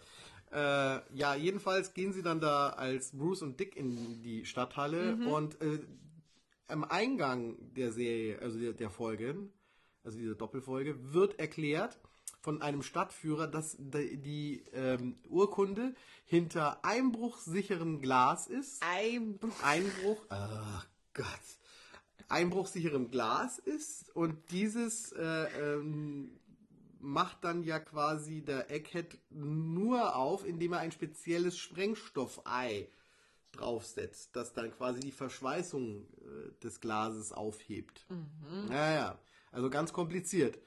Äh, ja, jedenfalls gehen sie dann da als Bruce und Dick in die Stadthalle und äh, am Eingang der Serie, also der, der Folgen, also dieser Doppelfolge, wird erklärt, von einem Stadtführer, dass die, ähm, Urkunde hinter einbruchsicherem Glas ist. Einbruch. Einbruch, ach Gott, einbruchsicherem Glas ist und dieses äh, ähm, macht dann ja quasi der Egghead nur auf, indem er ein spezielles Sprengstoffei draufsetzt, das dann quasi die Verschweißung äh, des Glases aufhebt. Naja, also ganz kompliziert.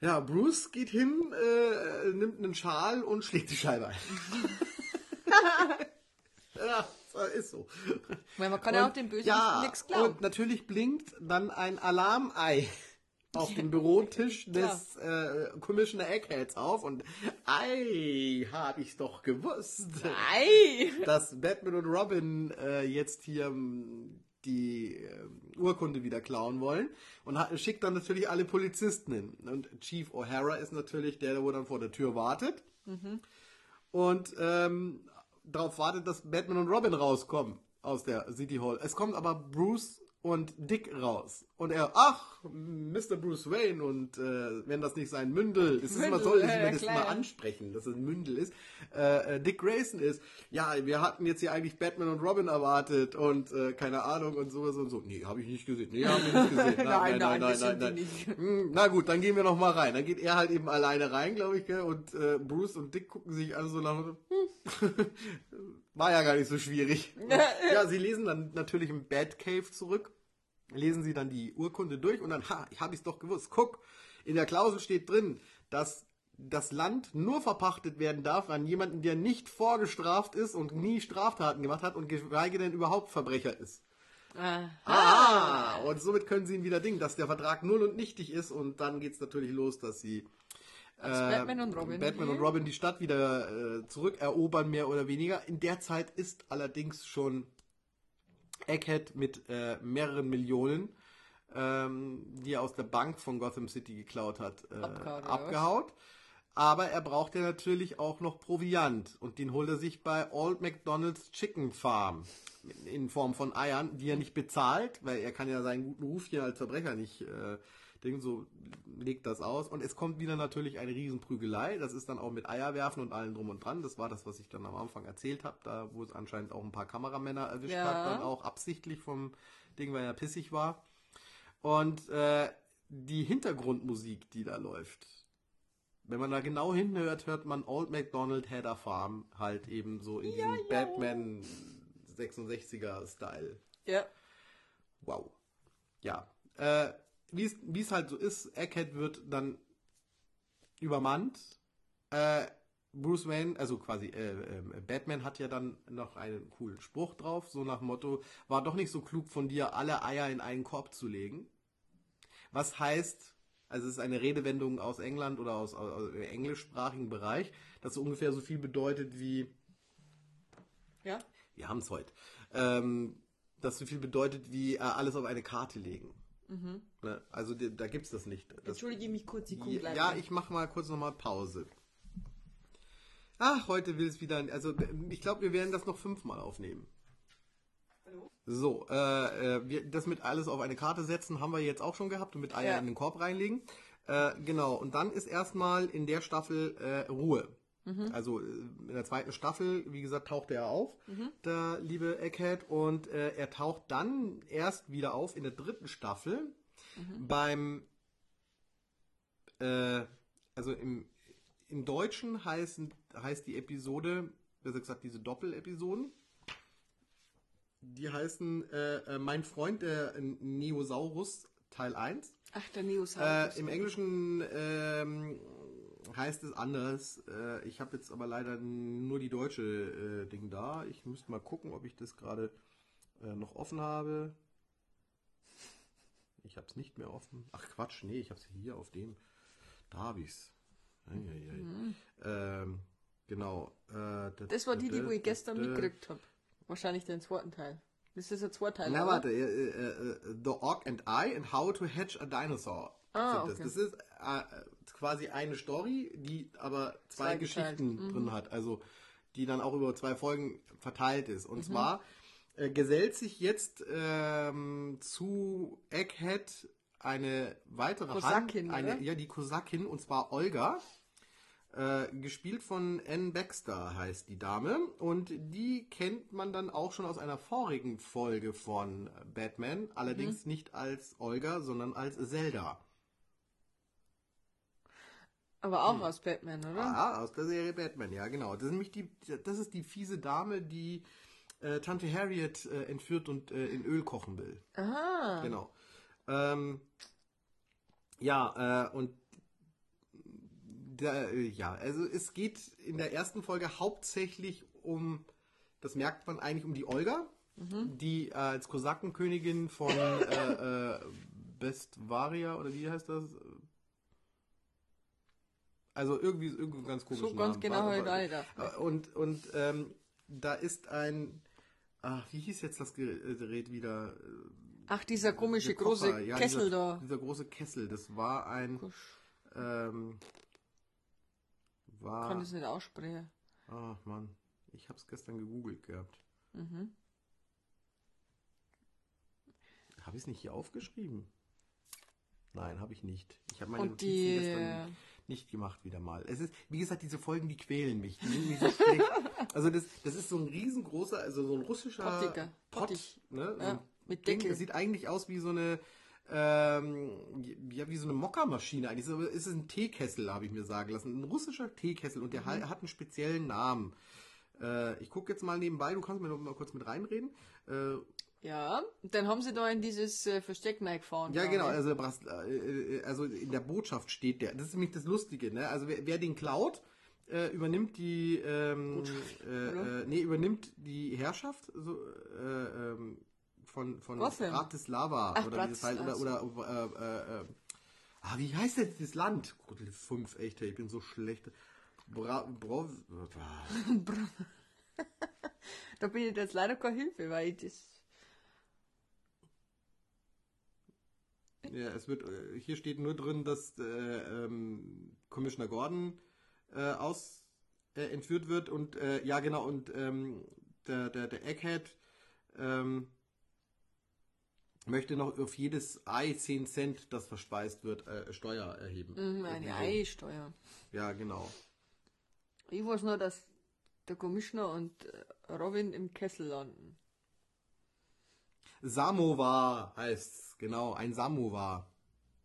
Ja, Bruce geht hin, äh, nimmt einen Schal und schlägt die Scheibe ein. ja, ist so. Weil man kann ja auch dem Bösewichten nichts glauben. Und natürlich blinkt dann ein Alarmei auf dem Bürotisch des äh, Commissioner Eggheads auf und ei, hab ich's doch gewusst, Ei! dass Batman und Robin äh, jetzt hier ähm, die äh, Urkunde wieder klauen wollen und hat, schickt dann natürlich alle Polizisten hin. Und Chief O'Hara ist natürlich der, der wo dann vor der Tür wartet und ähm, darauf wartet, dass Batman und Robin rauskommen aus der City Hall. Es kommt aber Bruce und Dick raus. Und er, ach, Mr. Bruce Wayne und äh, wenn das nicht sein Mündel ist, ist immer Mündel, dass ja, wir ja, das klar, mal ansprechen, dass es ein Mündel ist, äh, äh, Dick Grayson ist. Ja, wir hatten jetzt hier eigentlich Batman und Robin erwartet und äh, keine Ahnung und sowas und so. Nee, habe ich nicht gesehen. Nee, haben wir nicht gesehen. Nein, nein, das sind die nicht. Hm, Na gut, dann gehen wir noch mal rein. Dann geht er halt eben alleine rein, glaube ich, gell? und äh, Bruce und Dick gucken sich alle so nach. Hm, war ja gar nicht so schwierig. Ja, sie lesen dann natürlich im Batcave zurück, lesen sie dann die Urkunde durch und dann, ha, habe ich es doch gewusst. Guck, in der Klausel steht drin, dass das Land nur verpachtet werden darf an jemanden, der nicht vorgestraft ist und nie Straftaten gemacht hat und geschweige denn überhaupt Verbrecher ist. Ah. Ah, und somit können sie ihn wieder dingen, dass der Vertrag null und nichtig ist und dann geht's natürlich los, dass sie Als Batman und Robin. Batman und Robin die Stadt wieder äh, zurückerobern, mehr oder weniger. In der Zeit ist allerdings schon Egghead mit äh, mehreren Millionen, ähm, die er aus der Bank von Gotham City geklaut hat, äh, oder abgehaut. Aber er braucht ja natürlich auch noch Proviant und den holt er sich bei Old McDonald's Chicken Farm in Form von Eiern, die er nicht bezahlt, weil er kann ja seinen guten Ruf hier als Verbrecher nicht äh, Ding, so legt das aus. Und es kommt wieder natürlich eine Riesenprügelei. Das ist dann auch mit Eierwerfen und allem drum und dran. Das war das, was ich dann am Anfang erzählt habe, da wo es anscheinend auch ein paar Kameramänner erwischt Ja. hat, dann auch absichtlich vom Ding, weil er pissig war. Und äh, die Hintergrundmusik, die da läuft, wenn man da genau hinhört, hört man Old MacDonald Had a Farm halt eben so in diesem Batman 66er Style. Ja. Wow. Ja. Äh, wie es- halt so ist, Egghead wird dann übermannt. Äh, Bruce Wayne, also quasi äh, äh, Batman hat ja dann noch einen coolen Spruch drauf, so nach Motto, war doch nicht so klug von dir, alle Eier in einen Korb zu legen. Was heißt, also es ist eine Redewendung aus England oder aus, aus, aus dem englischsprachigen Bereich, das so ungefähr so viel bedeutet wie, Ja. wir haben es heute, ähm, das so viel bedeutet wie äh, alles auf eine Karte legen. Ne? Also die, da gibt's das nicht. Das, Entschuldige mich kurz, ich komme gleich. ja, ich mache mal kurz nochmal Pause. Ach, heute will es wieder. Also ich glaube, wir werden das noch fünfmal aufnehmen. So, äh, äh, wir, das mit alles auf eine Karte setzen haben wir jetzt auch schon gehabt und mit Eier Ja. in den Korb reinlegen. Äh, genau, und dann ist erstmal in der Staffel äh, Ruhe. Also äh, in der zweiten Staffel, wie gesagt, taucht er auf, der liebe Egghead, und äh, er taucht dann erst wieder auf in der dritten Staffel beim, äh, also im, im Deutschen heißen, heißt die Episode, besser gesagt diese Doppelepisoden, die heißen äh, äh, Mein Freund der Neosaurus Teil 1. Ach, der Neosaurus. Äh, Im Englischen ähm, heißt es anders. Äh, ich habe jetzt aber leider nur die deutsche äh, Ding da. Ich müsste mal gucken, ob ich das gerade äh, noch offen habe. Ich habe es nicht mehr offen. Ach Quatsch, nee, ich habe es hier auf dem. Da habe ich es. Ähm, genau. Äh, das war die, die wo ich gestern mitgekriegt habe. Wahrscheinlich den zweiten Teil. Das ist zweiter Teil. Na warte, äh, äh, The Orc and I and How to Hatch a Dinosaur. Ah, sind das. okay. das ist quasi eine Story, die aber zwei, Zwei geteilt. Mhm. Geschichten drin hat. Also die dann auch über zwei Folgen verteilt ist. Mhm. Und zwar äh, gesellt sich jetzt ähm, zu Egghead eine weitere Kosakin, Hand, eine, oder? ja, die Kosakin, und zwar Olga. Äh, gespielt von Anne Baxter heißt die Dame. Und die kennt man dann auch schon aus einer vorigen Folge von Batman. Allerdings nicht als Olga, sondern als Zelda. Aber auch aus Batman, oder? Ah, aus der Serie Batman, ja, genau. Das ist nämlich die, das ist die fiese Dame, die äh, Tante Harriet äh, entführt und äh, in Öl kochen will. Aha. Genau. Ähm, ja, äh, und der, äh, ja, also es geht in der ersten Folge hauptsächlich um, das merkt man eigentlich um die Olga, die äh, als Kosakenkönigin von Bestvaria oder wie heißt das? Also irgendwie irgendwie ganz komischer So ganz genau nicht gedacht. Und und ähm, da ist ein Ach, wie hieß jetzt das Gerät wieder? Ach, dieser komische Der große ja, Kessel dieser, da. Dieser große Kessel, das war ein. Ähm, war. Kann das nicht aussprechen. Ach Mann, ich hab's gestern gegoogelt gehabt. Mhm. Habe ich es nicht hier aufgeschrieben? Nein, habe ich nicht. Ich habe meine Und Notizen die- gestern nicht gemacht wieder mal. Es ist, wie gesagt, diese Folgen, die quälen mich. Die sind so schlecht. Also das, das ist so ein riesengroßer, also so ein russischer Pottiger. Pott, Pottig. ne? So Ja, mit Ding. Deckel. Das sieht eigentlich aus wie so eine, ähm, ja, wie so eine Mockermaschine eigentlich. Es ist ein Teekessel, habe ich mir sagen lassen. Ein russischer Teekessel und der Mhm. ha- hat einen speziellen Namen. Äh, ich gucke jetzt mal nebenbei, du kannst mir noch mal kurz mit reinreden. Äh, Ja, dann haben sie da in dieses äh, Versteck reingefahren. Ja, genau, also, Bras- äh, äh, also in der Botschaft steht der. Das ist nämlich das Lustige, ne? Also wer, wer den klaut, äh, übernimmt die ähm, äh, äh, nee, übernimmt die Herrschaft so, äh, ähm, von, von Gotham. Bratislava Ach, oder wie das heißt, oder, Bratislava. oder äh, äh, äh, ah, wie heißt denn das Land? Gott, 5, echt, ich bin so schlecht. Bra Bro Da bin ich jetzt leider keine Hilfe, weil ich das. Ja, es wird, äh, hier steht nur drin, dass äh, ähm, Commissioner Gordon äh, aus äh, entführt wird und äh, ja genau und ähm, der, der, der Egghead ähm, möchte noch auf jedes Ei 10 Cent, das verspeist wird, äh, Steuer erheben. Mhm, eine Eisteuer. Ja, genau. Ich weiß nur, dass der Commissioner und äh, Robin im Kessel landen. Samovar heißt's, genau, ein Samovar.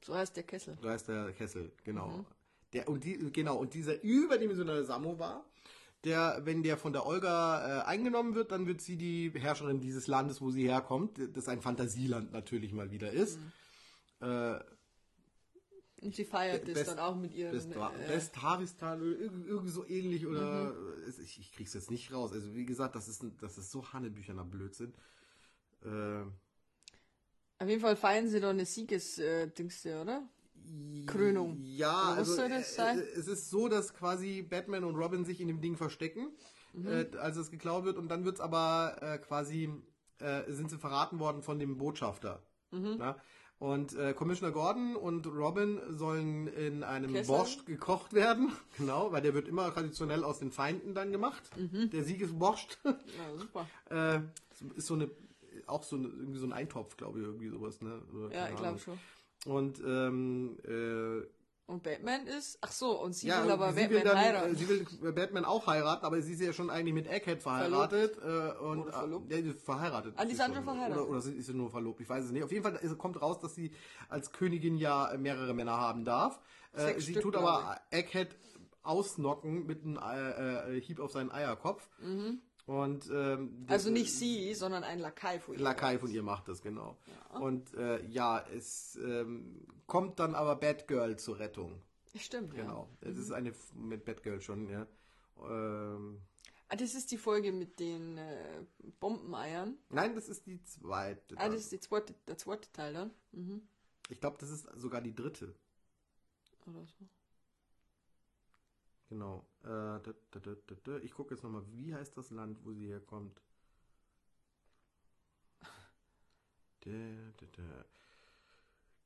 So heißt der Kessel. Da ist der Kessel, genau. Der, und die, genau, und dieser überdimensionale Samovar, der, wenn der von der Olga äh, eingenommen wird, dann wird sie die Herrscherin dieses Landes, wo sie herkommt, das ein Fantasieland natürlich mal wieder ist. Äh, Und sie feiert das Best- dann auch mit ihren. Best, äh, Best Haristan, irgendwie, irgendwie so ähnlich oder es- ich, ich krieg's jetzt nicht raus. Also wie gesagt, das ist, das ist so Hannebücherner Blödsinn. Äh, auf jeden Fall feiern sie da eine Sieges-Dingste, oder? Krönung. Ja, Oder also äh, sein? es ist so, dass quasi Batman und Robin sich in dem Ding verstecken, Mhm. äh, als es geklaut wird und dann wird's aber äh, quasi äh, sind sie verraten worden von dem Botschafter. Mhm. Na? Und äh, Commissioner Gordon und Robin sollen in einem Kessel? Borscht gekocht werden, genau, weil der wird immer traditionell aus den Feinden dann gemacht, Mhm. der Siegesborscht. Ja, super. äh, ist so eine auch so irgendwie so ein Eintopf, glaube ich, irgendwie sowas, ne? Oder Ja, ich glaube schon. Und ähm, äh, Und Batman ist. Ach so, und sie ja, will aber sie Batman will dann, heiraten. äh, sie will Batman auch heiraten, aber sie ist ja schon eigentlich mit Egghead verheiratet. Äh, und, Oder verlobt? Ja, verheiratet. Ah, die ist sind schon. schon verheiratet. Oder, oder sie- ist sie nur verlobt, ich weiß es nicht. Auf jeden Fall kommt raus, dass sie als Königin ja mehrere Männer haben darf. Äh, Sechs sie Stück, tut aber Egghead ausnocken mit einem äh, äh, Hieb auf seinen Eierkopf. Und ähm, Mhm. also nicht sie, sondern ein Lakai von ihr. Lakai von ihr macht das, genau. Und äh, ja, es ähm, kommt dann aber Batgirl zur Rettung. Stimmt, ja. Genau. Es ist eine F- mit Batgirl schon, ja. Ähm, Ah, das ist die Folge mit den äh, Bombeneiern. nein, das ist die zweite. Ah, dann. das ist die zweite, der zweite Teil dann. Mhm. ich glaube, das ist sogar die dritte. Oder so. Genau. Äh. Ich gucke jetzt nochmal, wie heißt das Land, wo sie herkommt?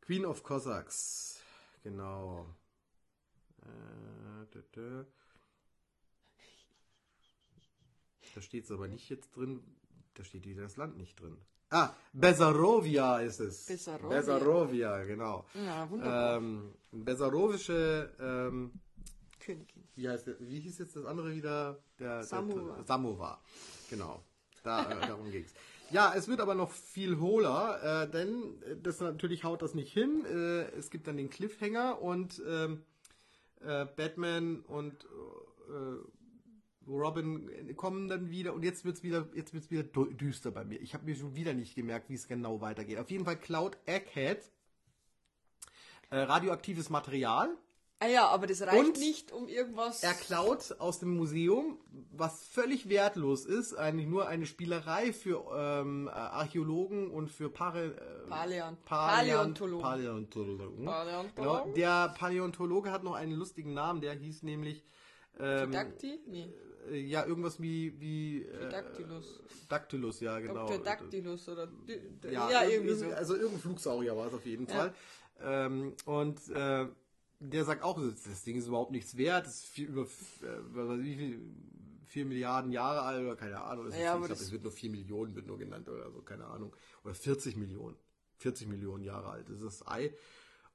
Queen of Cossacks. Genau. Äh, da, steht es aber nicht jetzt drin, da steht wieder das Land nicht drin. Ah, Besarovia ist es. Besarovia. Besarovia, genau. Ja, wunderbar. Ähm, Besarowische, ähm, Königin. wie heißt wie hieß jetzt das andere wieder? Der, Samovar. Der, Samovar. Genau. Da, äh, darum ging's. Ja, es wird aber noch viel hohler, äh, denn äh, das natürlich haut das nicht hin. Äh, es gibt dann den Cliffhanger und ähm, äh, Batman und äh, Robin kommen dann wieder und jetzt wird's wieder, jetzt wird's wieder dü- düster bei mir. Ich habe mir schon wieder nicht gemerkt, wie es genau weitergeht. Auf jeden Fall klaut Egghead radioaktives Material. Ah ja, aber das reicht Und nicht, um irgendwas. Er klaut aus dem Museum, was völlig wertlos ist, eigentlich nur eine Spielerei für ähm, äh, Archäologen und für Pare, äh, Paläon- Paläon- Paläontologen. Paläontologen. Paläontologen. Genau. Der Paläontologe hat noch einen lustigen Namen, der hieß nämlich ähm, Dacty? Nee. äh, ja irgendwas wie wie äh, Dactylus. Dactylus, ja genau. Dr. Dactylus oder. d- Ja, Ja, irg- irgendwie so. irg- Also irgendein Flugsaurier war es auf jeden Ja. Fall. Ähm, und äh, der sagt auch, das Ding ist überhaupt nichts wert, das ist viel, über äh, ich, wie viel, vier Milliarden Jahre alt oder keine Ahnung. Das ist, Ja, ich aber glaube, es wird nur vier Millionen, wird nur genannt oder so, keine Ahnung. Oder 40 Millionen. 40 Millionen Jahre alt ist das Ei.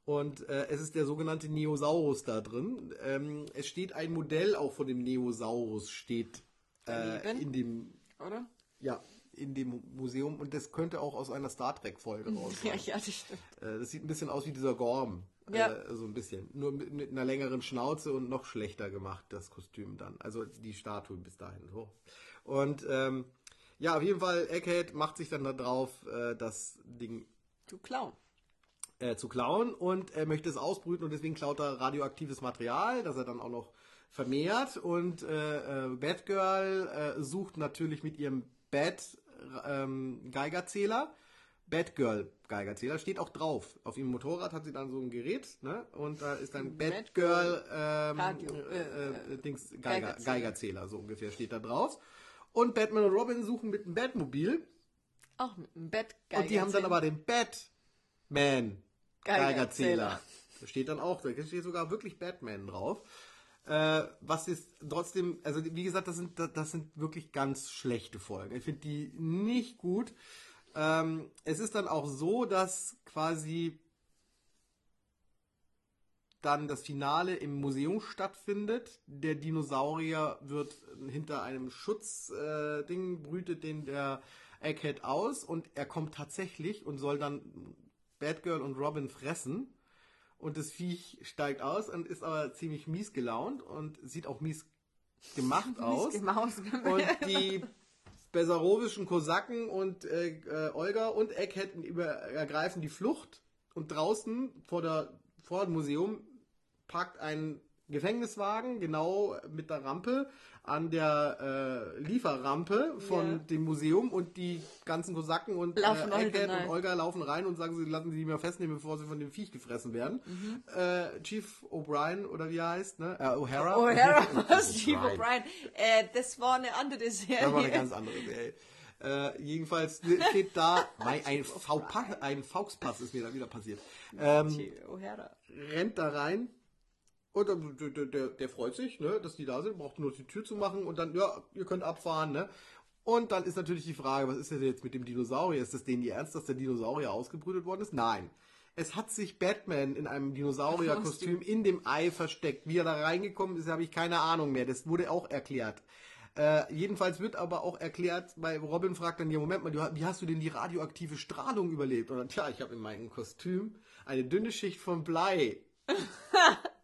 Und äh, es ist der sogenannte Neosaurus da drin. Ähm, es steht ein Modell auch von dem Neosaurus, steht äh, in dem Oder? ja, in dem Museum und das könnte auch aus einer Star Trek Folge raus Ja, ja, das stimmt. Äh, Das sieht ein bisschen aus wie dieser Gorm. Ja. Äh, so ein bisschen. Nur mit, mit einer längeren Schnauze und noch schlechter gemacht, das Kostüm dann. Also die Statue bis dahin. So. Und ähm, ja, auf jeden Fall, Egghead macht sich dann da drauf, äh, das Ding Du Clown. äh, zu klauen und er möchte es ausbrüten und deswegen klaut er radioaktives Material, das er dann auch noch vermehrt und äh, äh, Batgirl äh, sucht natürlich mit ihrem Bat ähm, Geigerzähler. Batgirl Geigerzähler steht auch drauf. Auf ihrem Motorrad hat sie dann so ein Gerät, ne? Und da ist dann Batgirl ähm, Radio, äh, äh, äh, Dings Geiger, Geigerzähler. Geigerzähler, so ungefähr steht da drauf. Und Batman und Robin suchen mit dem Batmobil Auch mit dem Bett. und die haben dann aber den Batman Geigerzähler. Geigerzähler. Da steht dann auch, da steht sogar wirklich Batman drauf. Äh, was ist trotzdem, also wie gesagt, das sind, das sind wirklich ganz schlechte Folgen. Ich finde die nicht gut. Ähm, es ist dann auch so, dass quasi dann das Finale im Museum stattfindet. Der Dinosaurier wird hinter einem Schutzding, äh, brütet den der Egghead aus und er kommt tatsächlich und soll dann Batgirl und Robin fressen. Und das Viech steigt aus und ist aber ziemlich mies gelaunt und sieht auch mies gemacht aus. Gemaus. Und die besarowischen Kosaken und äh, äh, Olga und Egghead über, ergreifen die Flucht und draußen vor, der, vor dem Museum parkt ein Gefängniswagen genau mit der Rampe an der äh, Lieferrampe von Ja. dem Museum und die ganzen Kosaken und Laufen äh, alle Egghead rein. und Olga laufen rein und sagen, sie lassen sie nicht mehr festnehmen, bevor sie von dem Viech gefressen werden. Mhm. Äh, Chief O'Brien oder wie er heißt, ne? Äh, O'Hara. O'Hara was? Chief O'Brien. Äh, das war eine andere Serie. Das war eine ganz andere Serie. Äh, jedenfalls steht da, mein, ein, V-Pass, ein Fauxpass ist mir da wieder passiert. Ähm, Chief O'Hara. rennt da rein und der, der, der, der freut sich, ne, dass die da sind, braucht nur die Tür zu machen und dann, ja, ihr könnt abfahren, ne. Und dann ist natürlich die Frage, was ist denn jetzt mit dem Dinosaurier? Ist das denen ihr Ernst, dass der Dinosaurier ausgebrütet worden ist? Nein. Es hat sich Batman in einem Dinosaurierkostüm in dem Ei versteckt. Wie er da reingekommen ist, habe ich keine Ahnung mehr. Das wurde auch erklärt. Äh, jedenfalls wird aber auch erklärt, weil Robin fragt dann, ja Moment mal, du, wie hast du denn die radioaktive Strahlung überlebt? Und dann, tja, ich habe in meinem Kostüm eine dünne Schicht von Blei.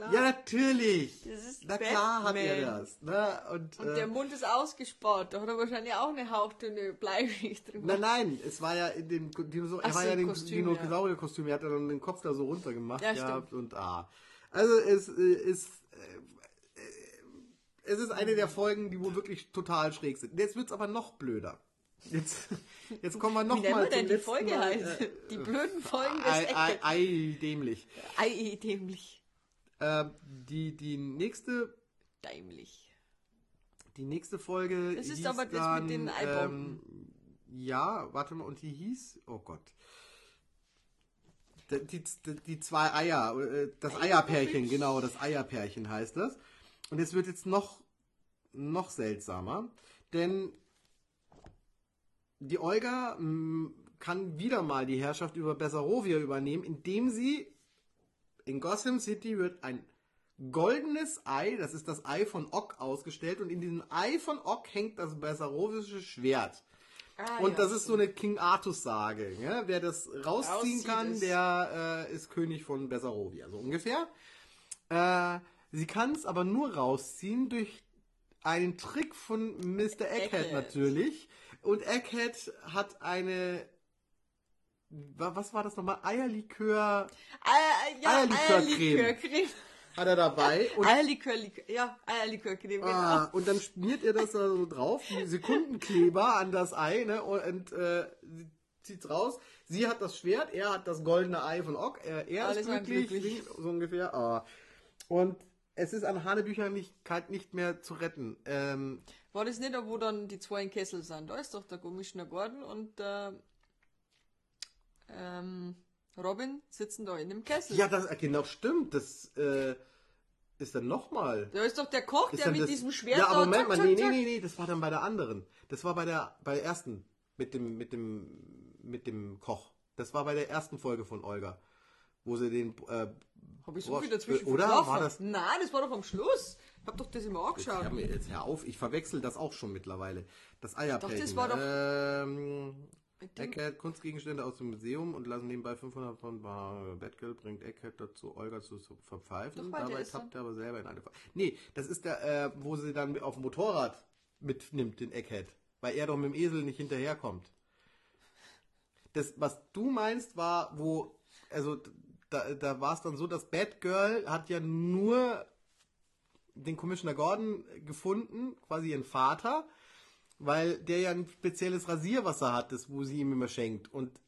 Ja, klar. Ja, natürlich. Das ist Na klar hat er Batman. das. Ne? Und, Und äh, der Mund ist ausgespart. Da hat er wahrscheinlich auch eine hauchdünne Bleischicht drin. Nein, nein, es war ja in dem Dinosaurier, er war ja in dem Kostüm, Dinosaurier-Kostüm, er hat dann den Kopf da so runter gemacht Ja, gehabt stimmt. und ah. Also es äh, ist äh, es ist eine der Folgen, die wohl wirklich total schräg sind. Jetzt wird's aber noch blöder. Jetzt, jetzt kommen wir noch Wie mal denn die Folge Mal, halt? äh, die blöden Folgen des Ei, ei, ei, dämlich. Ei, dämlich. Äh, die, die nächste Dämlich. Die nächste Folge. Das ist hieß aber das mit dann, den Eibomben. Ähm, ja, warte mal, und die hieß. Oh Gott. Die, die, die zwei Eier, äh, das Eierpärchen, genau, das Eierpärchen heißt das. Und es wird jetzt noch, noch seltsamer, denn die Olga mh, kann wieder mal die Herrschaft über Bessarovia übernehmen, indem sie in Gotham City wird ein goldenes Ei, das ist das Ei von Ock ausgestellt und in diesem Ei von Ock hängt das bessarovische Schwert. Ah, und ja, das ist so eine King Artus Sage. Ja? Wer das rausziehen kann, es. der äh, ist König von Bessarovia, so ungefähr. Äh, sie kann es aber nur rausziehen durch einen Trick von Mr. Egghead Egghead. natürlich. Und Egghead hat eine was war das nochmal? Eierlikör Äh, ja, Eierlikörcreme. Eierlikörcreme. hat er dabei. Und Eierlikör, ja, Eierlikörcreme, genau. Ah, und dann schmiert ihr das da so drauf, Sekundenkleber an das Ei, ne? Und, äh, zieht's raus. Sie hat das Schwert, er hat das goldene Ei von Ock. Er, er Alle ist glücklich, glücklich. so ungefähr. Ah. Und es ist an Hanebüchern nicht, nicht mehr zu retten. Ähm, War das nicht wo dann die zwei in Kessel sind? Da ist doch der Commissioner Gordon und der ähm, Robin sitzen da in dem Kessel. ja, das genau stimmt. Das äh, ist dann nochmal. Da ist doch der Koch, Ist der mit das, diesem Schwert Ja, aber Moment mal, nee, nee, nee, nee, das war dann bei der anderen. Das war bei der, bei der ersten, mit dem, mit dem, mit dem Koch. Das war bei der ersten Folge von Olga, wo sie den, äh, Hab ich so Boah, viel dazwischen oder? verschlafen. War das- Nein, das war doch am Schluss. Ich hab doch das immer angeschaut. Ja, mir jetzt hör auf, ich verwechsel das auch schon mittlerweile. Das Eierpelchen. Doch, das war doch- Ähm, Egghead Kunstgegenstände aus dem Museum und lassen nebenbei 500 von Bar Batgirl bringt Egghead dazu, Olga zu, verpfeifen. Dabei tappt er aber selber in eine Falle. Nee, das ist der, äh, wo sie dann auf dem Motorrad mitnimmt, den Egghead. Weil er doch mit dem Esel nicht hinterherkommt. Das, was du meinst, war, wo, also da, da war es dann so, dass Batgirl hat ja nur den Commissioner Gordon gefunden, quasi ihren Vater, weil der ja ein spezielles Rasierwasser hat, das wo sie ihm immer schenkt. Und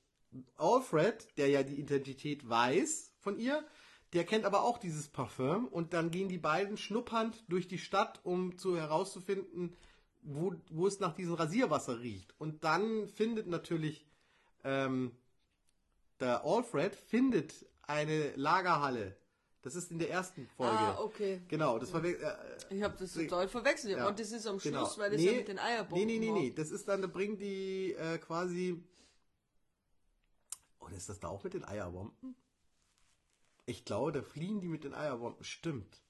Alfred, der ja die Identität weiß von ihr, der kennt aber auch dieses Parfüm und dann gehen die beiden schnuppernd durch die Stadt, um zu herauszufinden, wo, wo es nach diesem Rasierwasser riecht. Und dann findet natürlich ähm, der Alfred findet eine Lagerhalle. Das ist in der ersten Folge. Ah, okay. Genau, das war äh, Ich hab das total verwechselt. ja, Und das ist am Schluss, genau. weil das nee, ja mit den Eierbomben Nee, nee, nee, nee. Das ist dann, da bringen die äh, quasi. Oder ist das da auch mit den Eierbomben? Ich glaube, da fliehen die mit den Eierbomben. Stimmt.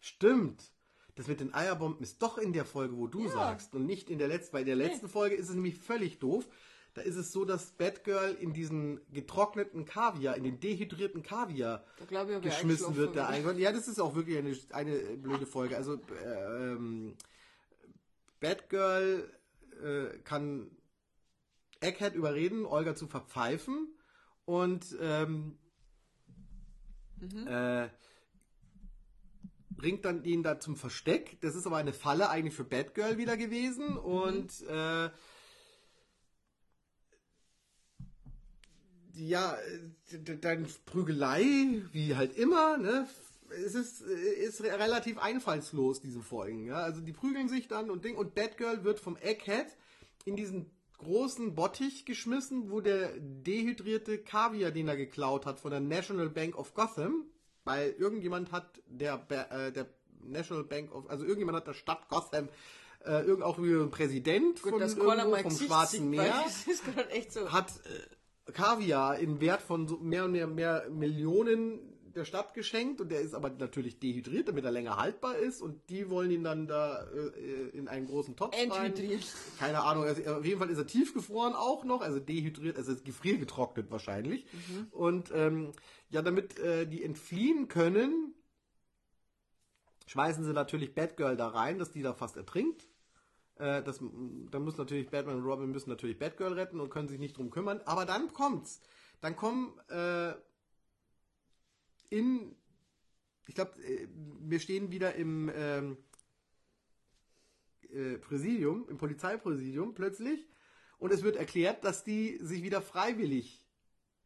Stimmt. Das mit den Eierbomben ist doch in der Folge, wo du Ja. sagst und nicht in der letzten. In der letzten Folge ist es nämlich völlig doof. Da ist es so, dass Batgirl in diesen getrockneten Kaviar, in den dehydrierten Kaviar Da ich, geschmissen wird. Einwand. Ja, das ist auch wirklich eine, eine blöde Folge. Also äh, ähm, Batgirl äh, kann Egghead überreden, Olga zu verpfeifen und ähm, äh, bringt dann ihn da zum Versteck. Das ist aber eine Falle eigentlich für Batgirl wieder gewesen und äh, ja, dann Prügelei, wie halt immer, ne? Es ist, ist relativ einfallslos, diese Folgen. Ja? Also die prügeln sich dann und Ding. Und Batgirl wird vom Egghead in diesen großen Bottich geschmissen, wo der dehydrierte Kaviar, den er geklaut hat von der National Bank of Gotham, weil irgendjemand hat der, äh, der National Bank of, also irgendjemand hat der Stadt Gotham, äh, irgend auch wieder ein Präsident Gut, von irgendwo vom Schwarzen sieht, Meer so. hat äh, Kaviar im Wert von so mehr und mehr, mehr Millionen der Stadt geschenkt und der ist aber natürlich dehydriert, damit er länger haltbar ist und die wollen ihn dann da äh, in einen großen Topf rein. Enthydriert. Keine Ahnung, also auf jeden Fall ist er tiefgefroren auch noch, also dehydriert, also gefriergetrocknet wahrscheinlich. Und ähm, ja, damit äh, die entfliehen können, schmeißen sie natürlich Batgirl da rein, dass die da fast ertrinkt. Äh, das, dann muss natürlich Batman und Robin müssen natürlich Batgirl retten und können sich nicht drum kümmern. Aber dann kommt's. Dann kommen äh, in, ich glaube, äh, wir stehen wieder im ähm, äh, Präsidium, im Polizeipräsidium plötzlich und es wird erklärt, dass die sich wieder freiwillig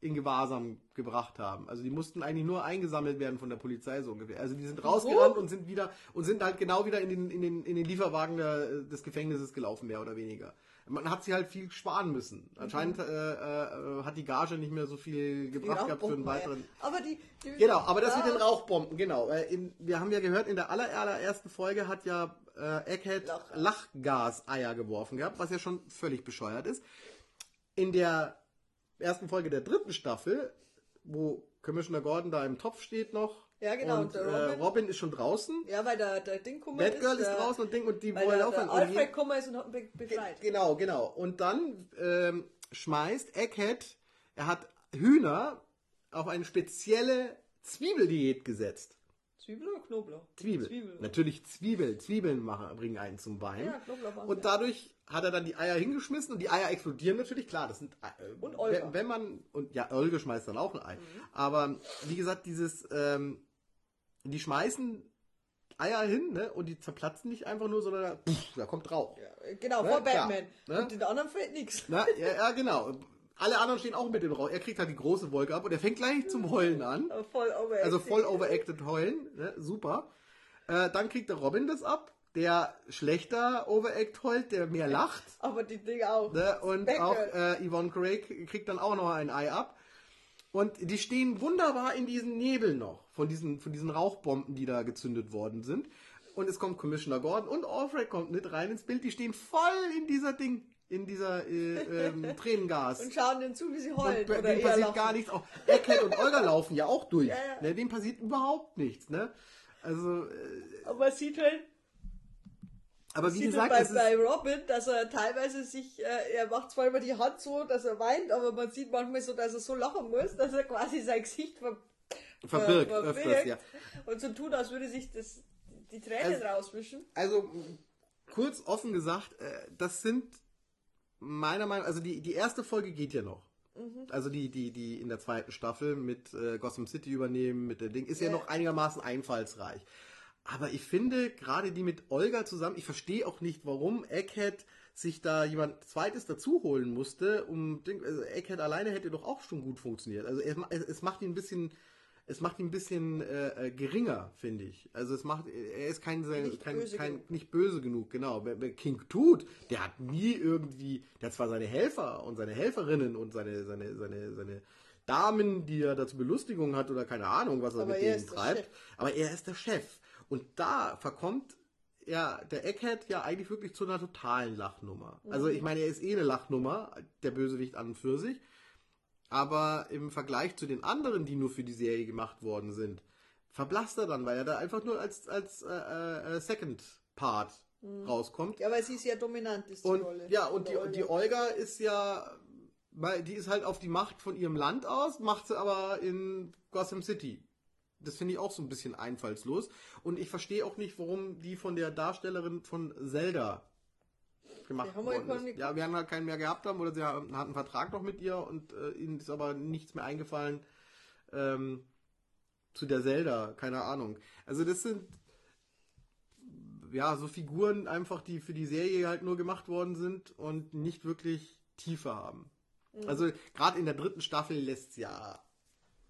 in Gewahrsam gebracht haben. Also die mussten eigentlich nur eingesammelt werden von der Polizei so ungefähr. Also die sind rausgerannt und sind wieder und sind halt genau wieder in den, in den, in den Lieferwagen der, des Gefängnisses gelaufen, mehr oder weniger. Man hat sie halt viel sparen müssen. Anscheinend äh, äh, hat die Gage nicht mehr so viel gebracht gehabt für einen weiteren. Aber die, die Genau, aber das mit den Ja. Rauchbomben, genau. In, wir haben ja gehört, in der aller, allerersten Folge hat ja äh, Egghead Lach- Lachgas-Eier geworfen gehabt, was ja schon völlig bescheuert ist. in der ersten Folge der dritten Staffel, wo Commissioner Gordon da im Topf steht noch. Ja, genau, Und, und der Robin, äh, Robin ist schon draußen. Ja, weil der, der Ding gekommen Batgirl ist der, draußen und Ding und die wollen der Alfred gekommen ist und hat be befreit. Genau, genau. Und dann ähm, schmeißt Egghead, er hat Hühner auf eine spezielle Zwiebeldiät gesetzt. Zwiebel oder Knoblauch? Zwiebel. Zwiebel. Natürlich Zwiebel. Zwiebeln machen, bringen einen zum Wein. Ja, Knoblauch und dadurch hat er dann die Eier hingeschmissen und die Eier explodieren natürlich, klar, das sind äh, Und Olga. Wenn, wenn man und ja, Olga schmeißt dann auch ein Ei. Aber wie gesagt, dieses ähm, die schmeißen Eier hin, ne, und die zerplatzen nicht einfach nur, sondern da, pff, da kommt Rauch. Ja, genau, Ne, vor klar, Batman. ne? Und den anderen fällt nichts. Ja, ja, genau. Alle anderen stehen auch mit dem Rauch. Er kriegt halt die große Wolke ab und er fängt gleich zum Heulen an. Voll overacting. Also voll overacted heulen, ne? super. Äh, dann kriegt der Robin das ab, der schlechter overact heult, der mehr lacht. Aber die Dinge auch. Ne? Und Batgirl. auch äh, Yvonne Craig kriegt dann auch noch ein Ei ab. Und die stehen wunderbar in diesem Nebel noch, von diesen, von diesen Rauchbomben, die da gezündet worden sind. Und es kommt Commissioner Gordon und Alfred kommt mit rein ins Bild. Die stehen voll in dieser Ding, in dieser äh, ähm, Tränengas. Und schauen denen zu, wie sie Und heulen. bei- oder dem passiert lachen. gar nichts. Auch Eckhead und Olga laufen ja auch durch. Ja, ja. Ne, dem passiert überhaupt nichts. Ne? Also, äh, Aber man sieht halt, aber wie gesagt, halt es bei, bei Robin, dass er teilweise sich, äh, er macht zwar immer die Hand so, dass er weint, aber man sieht manchmal so, dass er so lachen muss, dass er quasi sein Gesicht ver verbirgt ver- öfters, ja. Und so tut, als würde sich das, die Tränen Also- rauswischen. Also, kurz offen gesagt, äh, das sind meiner Meinung also die, die erste Folge geht ja noch. Mhm. Also die, die, die in der zweiten Staffel mit äh, Gotham City übernehmen, mit der Ding, ist ja, Ja. noch einigermaßen einfallsreich. Aber ich finde, gerade die mit Olga zusammen, ich verstehe auch nicht, warum Egghead sich da jemand zweites dazu holen musste, um Ding, also Egghead alleine hätte doch auch schon gut funktioniert. Also es, es macht ihn ein bisschen, es macht ihn ein bisschen äh, äh, geringer, finde ich. Also es macht, er ist kein, sein, Nicht kein, böse kein genug. nicht böse genug, genau. King tut, der hat nie irgendwie, der hat zwar seine Helfer und seine Helferinnen und seine, seine, seine, seine Damen, die er da zur Belustigung hat oder keine Ahnung, was er Aber mit er denen treibt. Aber er ist der Chef. Und da verkommt ja der Egghead ja eigentlich wirklich zu einer totalen Lachnummer. Also Mhm. ich meine, er ist eh eine Lachnummer, der Bösewicht an und für sich. Aber im Vergleich zu den anderen, die nur für die Serie gemacht worden sind, verblasst er dann, weil er da einfach nur als, als äh, äh, Second Part rauskommt. Ja, weil sie ist ja dominant, ist die Und Rolle. ja, und die, die Olga ist ja, weil die ist halt auf die Macht von ihrem Land aus, macht sie aber in Gotham City. Das finde ich auch so ein bisschen einfallslos. Und ich verstehe auch nicht, warum die von der Darstellerin von Zelda gemacht worden ja ist. Ja, wir haben halt keinen mehr gehabt haben oder sie hatten einen Vertrag noch mit ihr und äh, ihnen ist aber nichts mehr eingefallen ähm, zu der Zelda, keine Ahnung. Also das sind ja so Figuren einfach, die für die Serie halt nur gemacht worden sind und nicht wirklich Tiefe haben. Also gerade in der dritten Staffel lässt es ja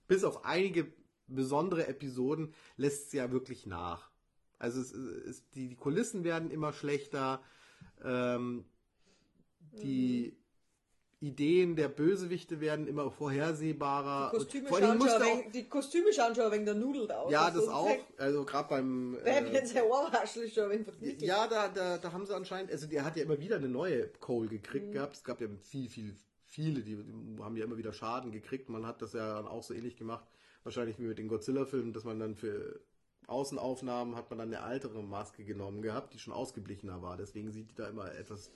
bis auf einige besondere Episoden lässt es ja wirklich nach. Also es, es, die, die Kulissen werden immer schlechter, ähm, die Ideen der Bösewichte werden immer vorhersehbarer. Die Kostüme, vor schauen schon wenig, die Kostüme schauen schon ein wenig der Nudel aus. ja, das auch. Also gerade beim äh, ja, da, da, da haben sie anscheinend, also der hat ja immer wieder eine neue Cole gekriegt Mhm. gehabt. Es gab ja viel, viel, viele, die, die haben ja immer wieder Schaden gekriegt. Man hat das ja dann auch so ähnlich gemacht, wahrscheinlich wie mit den Godzilla-Filmen, dass man dann für Außenaufnahmen hat man dann eine ältere Maske genommen gehabt, die schon ausgeblichener war. Deswegen sieht die da immer etwas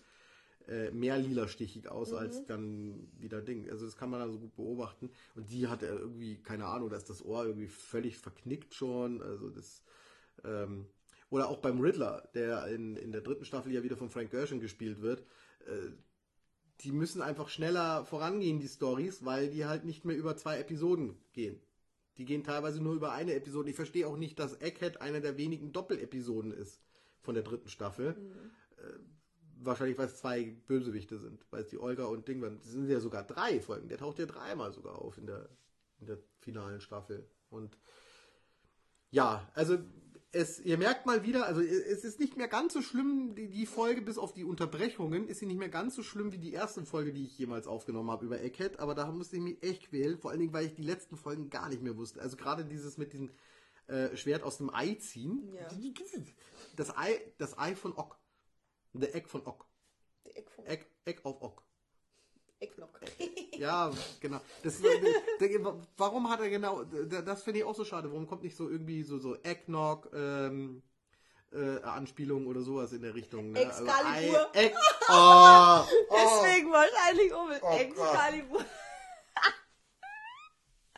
äh, mehr lilastichig aus Mhm. als dann wieder Ding. Also das kann man also gut beobachten. Und die hatte irgendwie, keine Ahnung, da ist das Ohr irgendwie völlig verknickt schon. Also das ähm, oder auch beim Riddler, der in, in der dritten Staffel ja wieder von Frank Gershon gespielt wird. Äh, die müssen einfach schneller vorangehen, die Stories, weil die halt nicht mehr über zwei Episoden gehen. Die gehen teilweise nur über eine Episode. Ich verstehe auch nicht, dass Egghead einer der wenigen Doppelepisoden ist von der dritten Staffel. Äh, wahrscheinlich, weil es zwei Bösewichte sind. Weil es die Olga und Ding waren. Es sind ja sogar drei Folgen. Der taucht ja dreimal sogar auf in der, in der finalen Staffel. Und ja, also es, ihr merkt mal wieder, also es ist nicht mehr ganz so schlimm, die, die Folge, bis auf die Unterbrechungen, ist sie nicht mehr ganz so schlimm wie die erste Folge, die ich jemals aufgenommen habe über Egghead, aber da musste ich mich echt quälen, vor allen Dingen, weil ich die letzten Folgen gar nicht mehr wusste. Also gerade dieses mit diesem äh, Schwert aus dem Ei ziehen. Ja. Das Ei, das Ei von Ock. Der Egg von Ock. Die Eckfunken. Egg, Egg of Ock. Eggnog. Ja, genau. Das, warum hat er genau, das finde ich auch so schade. Warum kommt nicht so irgendwie so, so Eggnog, ähm, äh, Anspielung oder sowas in der Richtung. Ne? Excalibur. Also, Eck, oh, oh, Deswegen wahrscheinlich um oh Excalibur.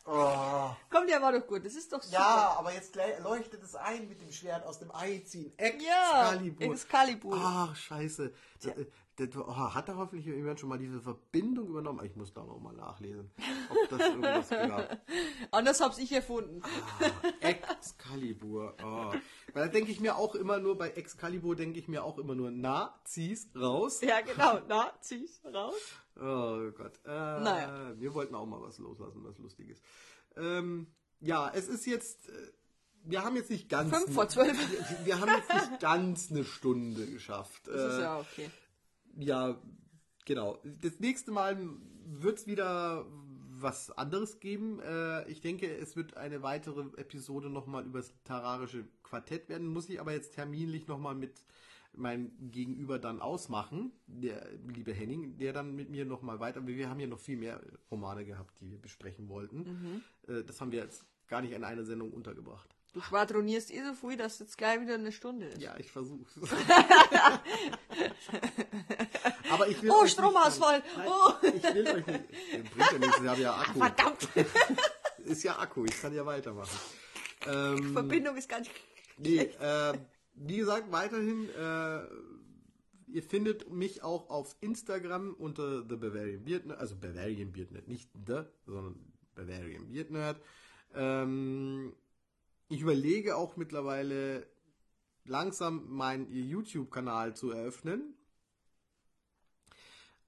Oh. Kommt ja, war doch gut. Das ist doch super. Ja, aber jetzt leuchtet es ein mit dem Schwert aus dem Ei ziehen. Excalibur. Ja, Excalibur. Ach, scheiße. Ja. Das, oh, hat er hoffentlich jemand schon mal diese Verbindung übernommen? Ich muss da noch mal nachlesen, ob das irgendwas gab. Anders hab's ich erfunden. Ah, Excalibur. Oh. Weil da denke ich mir auch immer nur, bei Excalibur denke ich mir auch immer nur, na, zieh's raus. Ja, genau, na, zieh's raus. Oh Gott. Äh, naja. Wir wollten auch mal was loslassen, was Lustiges. Ähm, ja, es ist jetzt, äh, wir haben jetzt nicht ganz... Fünf vor zwölf. Wir, wir, haben jetzt nicht ganz eine Stunde geschafft. Das ist ja okay. Ja, genau. Das nächste Mal wird es wieder was anderes geben. Äh, ich denke, es wird eine weitere Episode nochmal über das literarische Quartett werden. Muss ich aber jetzt terminlich nochmal mit meinem Gegenüber dann ausmachen, der liebe Henning, der dann mit mir nochmal weiter, wir haben ja noch viel mehr Romane gehabt, die wir besprechen wollten. Mhm. Das haben wir jetzt gar nicht in einer Sendung untergebracht. Du schwadronierst eh so früh, dass jetzt gleich wieder eine Stunde ist. Ja, ich versuch's. Aber ich will oh, Stromausfall! Oh. Ich will euch nicht. Bringt ja nichts, ich habe ja Akku. Verdammt! ist ja Akku, ich kann ja weitermachen. Ähm, Verbindung ist ganz. Nee, äh, wie gesagt, weiterhin, äh, ihr findet mich auch auf Instagram unter The Bavarian Beard Nerd, also Bavarian Beard Nerd, nicht The, sondern Bavarian Beard Nerd. Ähm, ich überlege auch mittlerweile langsam meinen YouTube-Kanal zu eröffnen.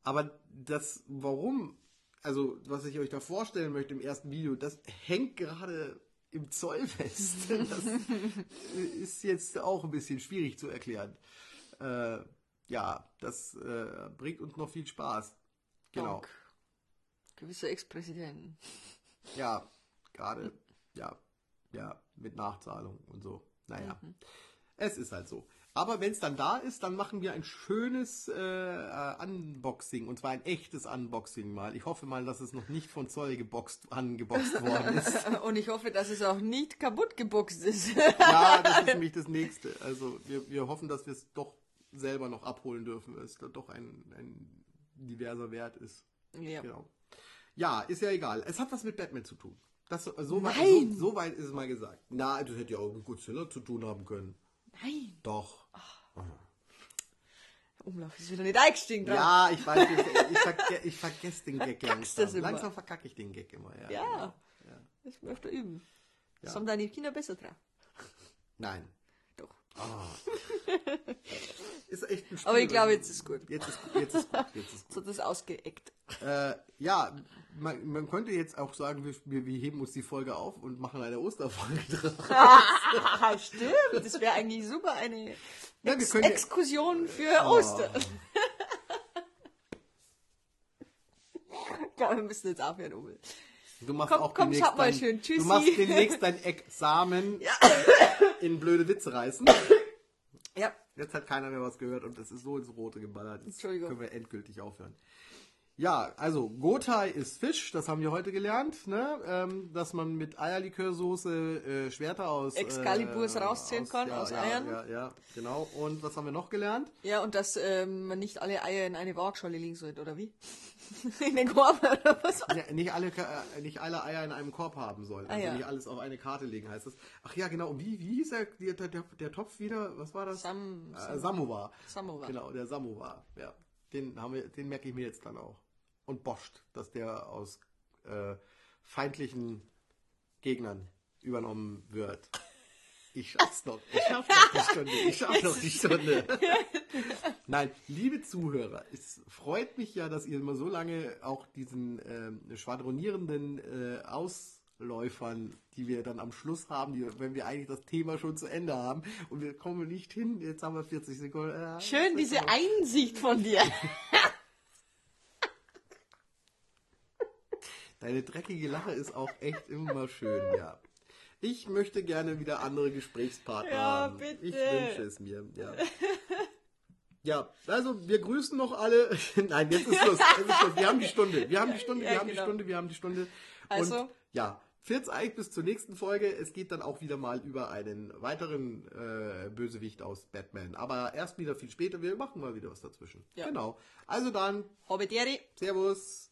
Aber das, warum, also was ich euch da vorstellen möchte im ersten Video, das hängt gerade im Zoll fest. Das ist jetzt auch ein bisschen schwierig zu erklären. Äh, ja, das äh, bringt uns noch viel Spaß. Genau. Dank. Gewisse Ex-Präsidenten. Ja, gerade, ja, ja, mit Nachzahlung und so. Naja, mhm. es ist halt so. Aber wenn es dann da ist, dann machen wir ein schönes äh, Unboxing und zwar ein echtes Unboxing mal. Ich hoffe mal, dass es noch nicht von Zoll geboxt, angeboxt worden ist. und ich hoffe, dass es auch nicht kaputt geboxt ist. ja, das ist nämlich das nächste. Also wir, wir hoffen, dass wir es doch selber noch abholen dürfen, weil es da doch ein, ein diverser Wert ist. Ja. Genau. Ja, ist ja egal. Es hat was mit Batman zu tun. Das, so, so, weit, so, so, weit ist es mal gesagt. Na, das hätte ja auch mit Godzilla zu tun haben können. Nein. Doch. Oh. Umlauf ist wieder nicht eingestiegen. Ja, ich weiß, ich, ich, verge ich vergesse den Gag langsam. Langsam verkacke ich den Gag immer. Ja, ja. Genau. ja. das möchte üben. Ja. Das haben deine Kinder besser dran. Nein. Oh. ist echt ein Spiel, Aber ich glaube, jetzt ist gut. Jetzt ist, jetzt ist gut. Jetzt ist gut. So das ausgeeckt. Äh, ja, man, man, könnte jetzt auch sagen, wir, wir, heben uns die Folge auf und machen eine Osterfolge draus. Stimmt, das wäre eigentlich super, eine ja, Ex Exkursion für oh. Ostern. ich glaube, wir müssen jetzt aufhören, Uwe. Du machst komm, auch komm, demnächst mal schön. Tschüssi. Du machst demnächst dein Examen ja. in blöde Witze reißen. Ja. Jetzt hat keiner mehr was gehört und das ist so ins Rote geballert. Jetzt Entschuldigung. können wir endgültig aufhören. Ja, also Gotai ist Fisch, das haben wir heute gelernt, ne? Ähm, dass man mit Eierlikörsoße äh, Schwerter aus Excaliburs äh, rausziehen aus, kann ja, aus ja, Eiern. Ja, ja, genau. Und was haben wir noch gelernt? Ja, und dass ähm, man nicht alle Eier in eine Waagschale legen sollte, oder wie? in den Korb oder was? Ja, nicht alle äh, nicht alle Eier in einem Korb haben sollen. Also ah, ja. nicht alles auf eine Karte legen heißt das. Ach ja, genau. Und wie, wie hieß der, der, der, der Topf wieder? Was war das? Sam, Sam äh, Samovar. Samovar. Genau, der Samovar. Ja. Den haben wir, den merke ich mir jetzt dann auch und Boscht, dass der aus äh, feindlichen Gegnern übernommen wird. Ich schaff's noch. Ich schaff noch die Stunde. Ich schaff noch die Stunde. Nein, liebe Zuhörer, es freut mich ja, dass ihr immer so lange auch diesen äh, schwadronierenden äh, Ausläufern, die wir dann am Schluss haben, die, wenn wir eigentlich das Thema schon zu Ende haben und wir kommen nicht hin, jetzt haben wir 40 Sekunden. Äh, Schön, diese Einsicht von dir. Deine dreckige Lache ist auch echt immer schön, ja. Ich möchte gerne wieder andere Gesprächspartner ja, haben. Bitte. Ich wünsche es mir, ja. Ja, also wir grüßen noch alle. Nein, jetzt ist Schluss. Jetzt ist Schluss. Wir haben die Stunde. Wir haben die Stunde, wir Ja, haben die genau. Stunde, wir haben die Stunde. Also? Und ja, Viert's Eich bis zur nächsten Folge. Es geht dann auch wieder mal über einen weiteren äh, Bösewicht aus Batman. Aber erst wieder viel später. Wir machen mal wieder was dazwischen. Ja. Genau. Also dann, Habe Deri. Servus.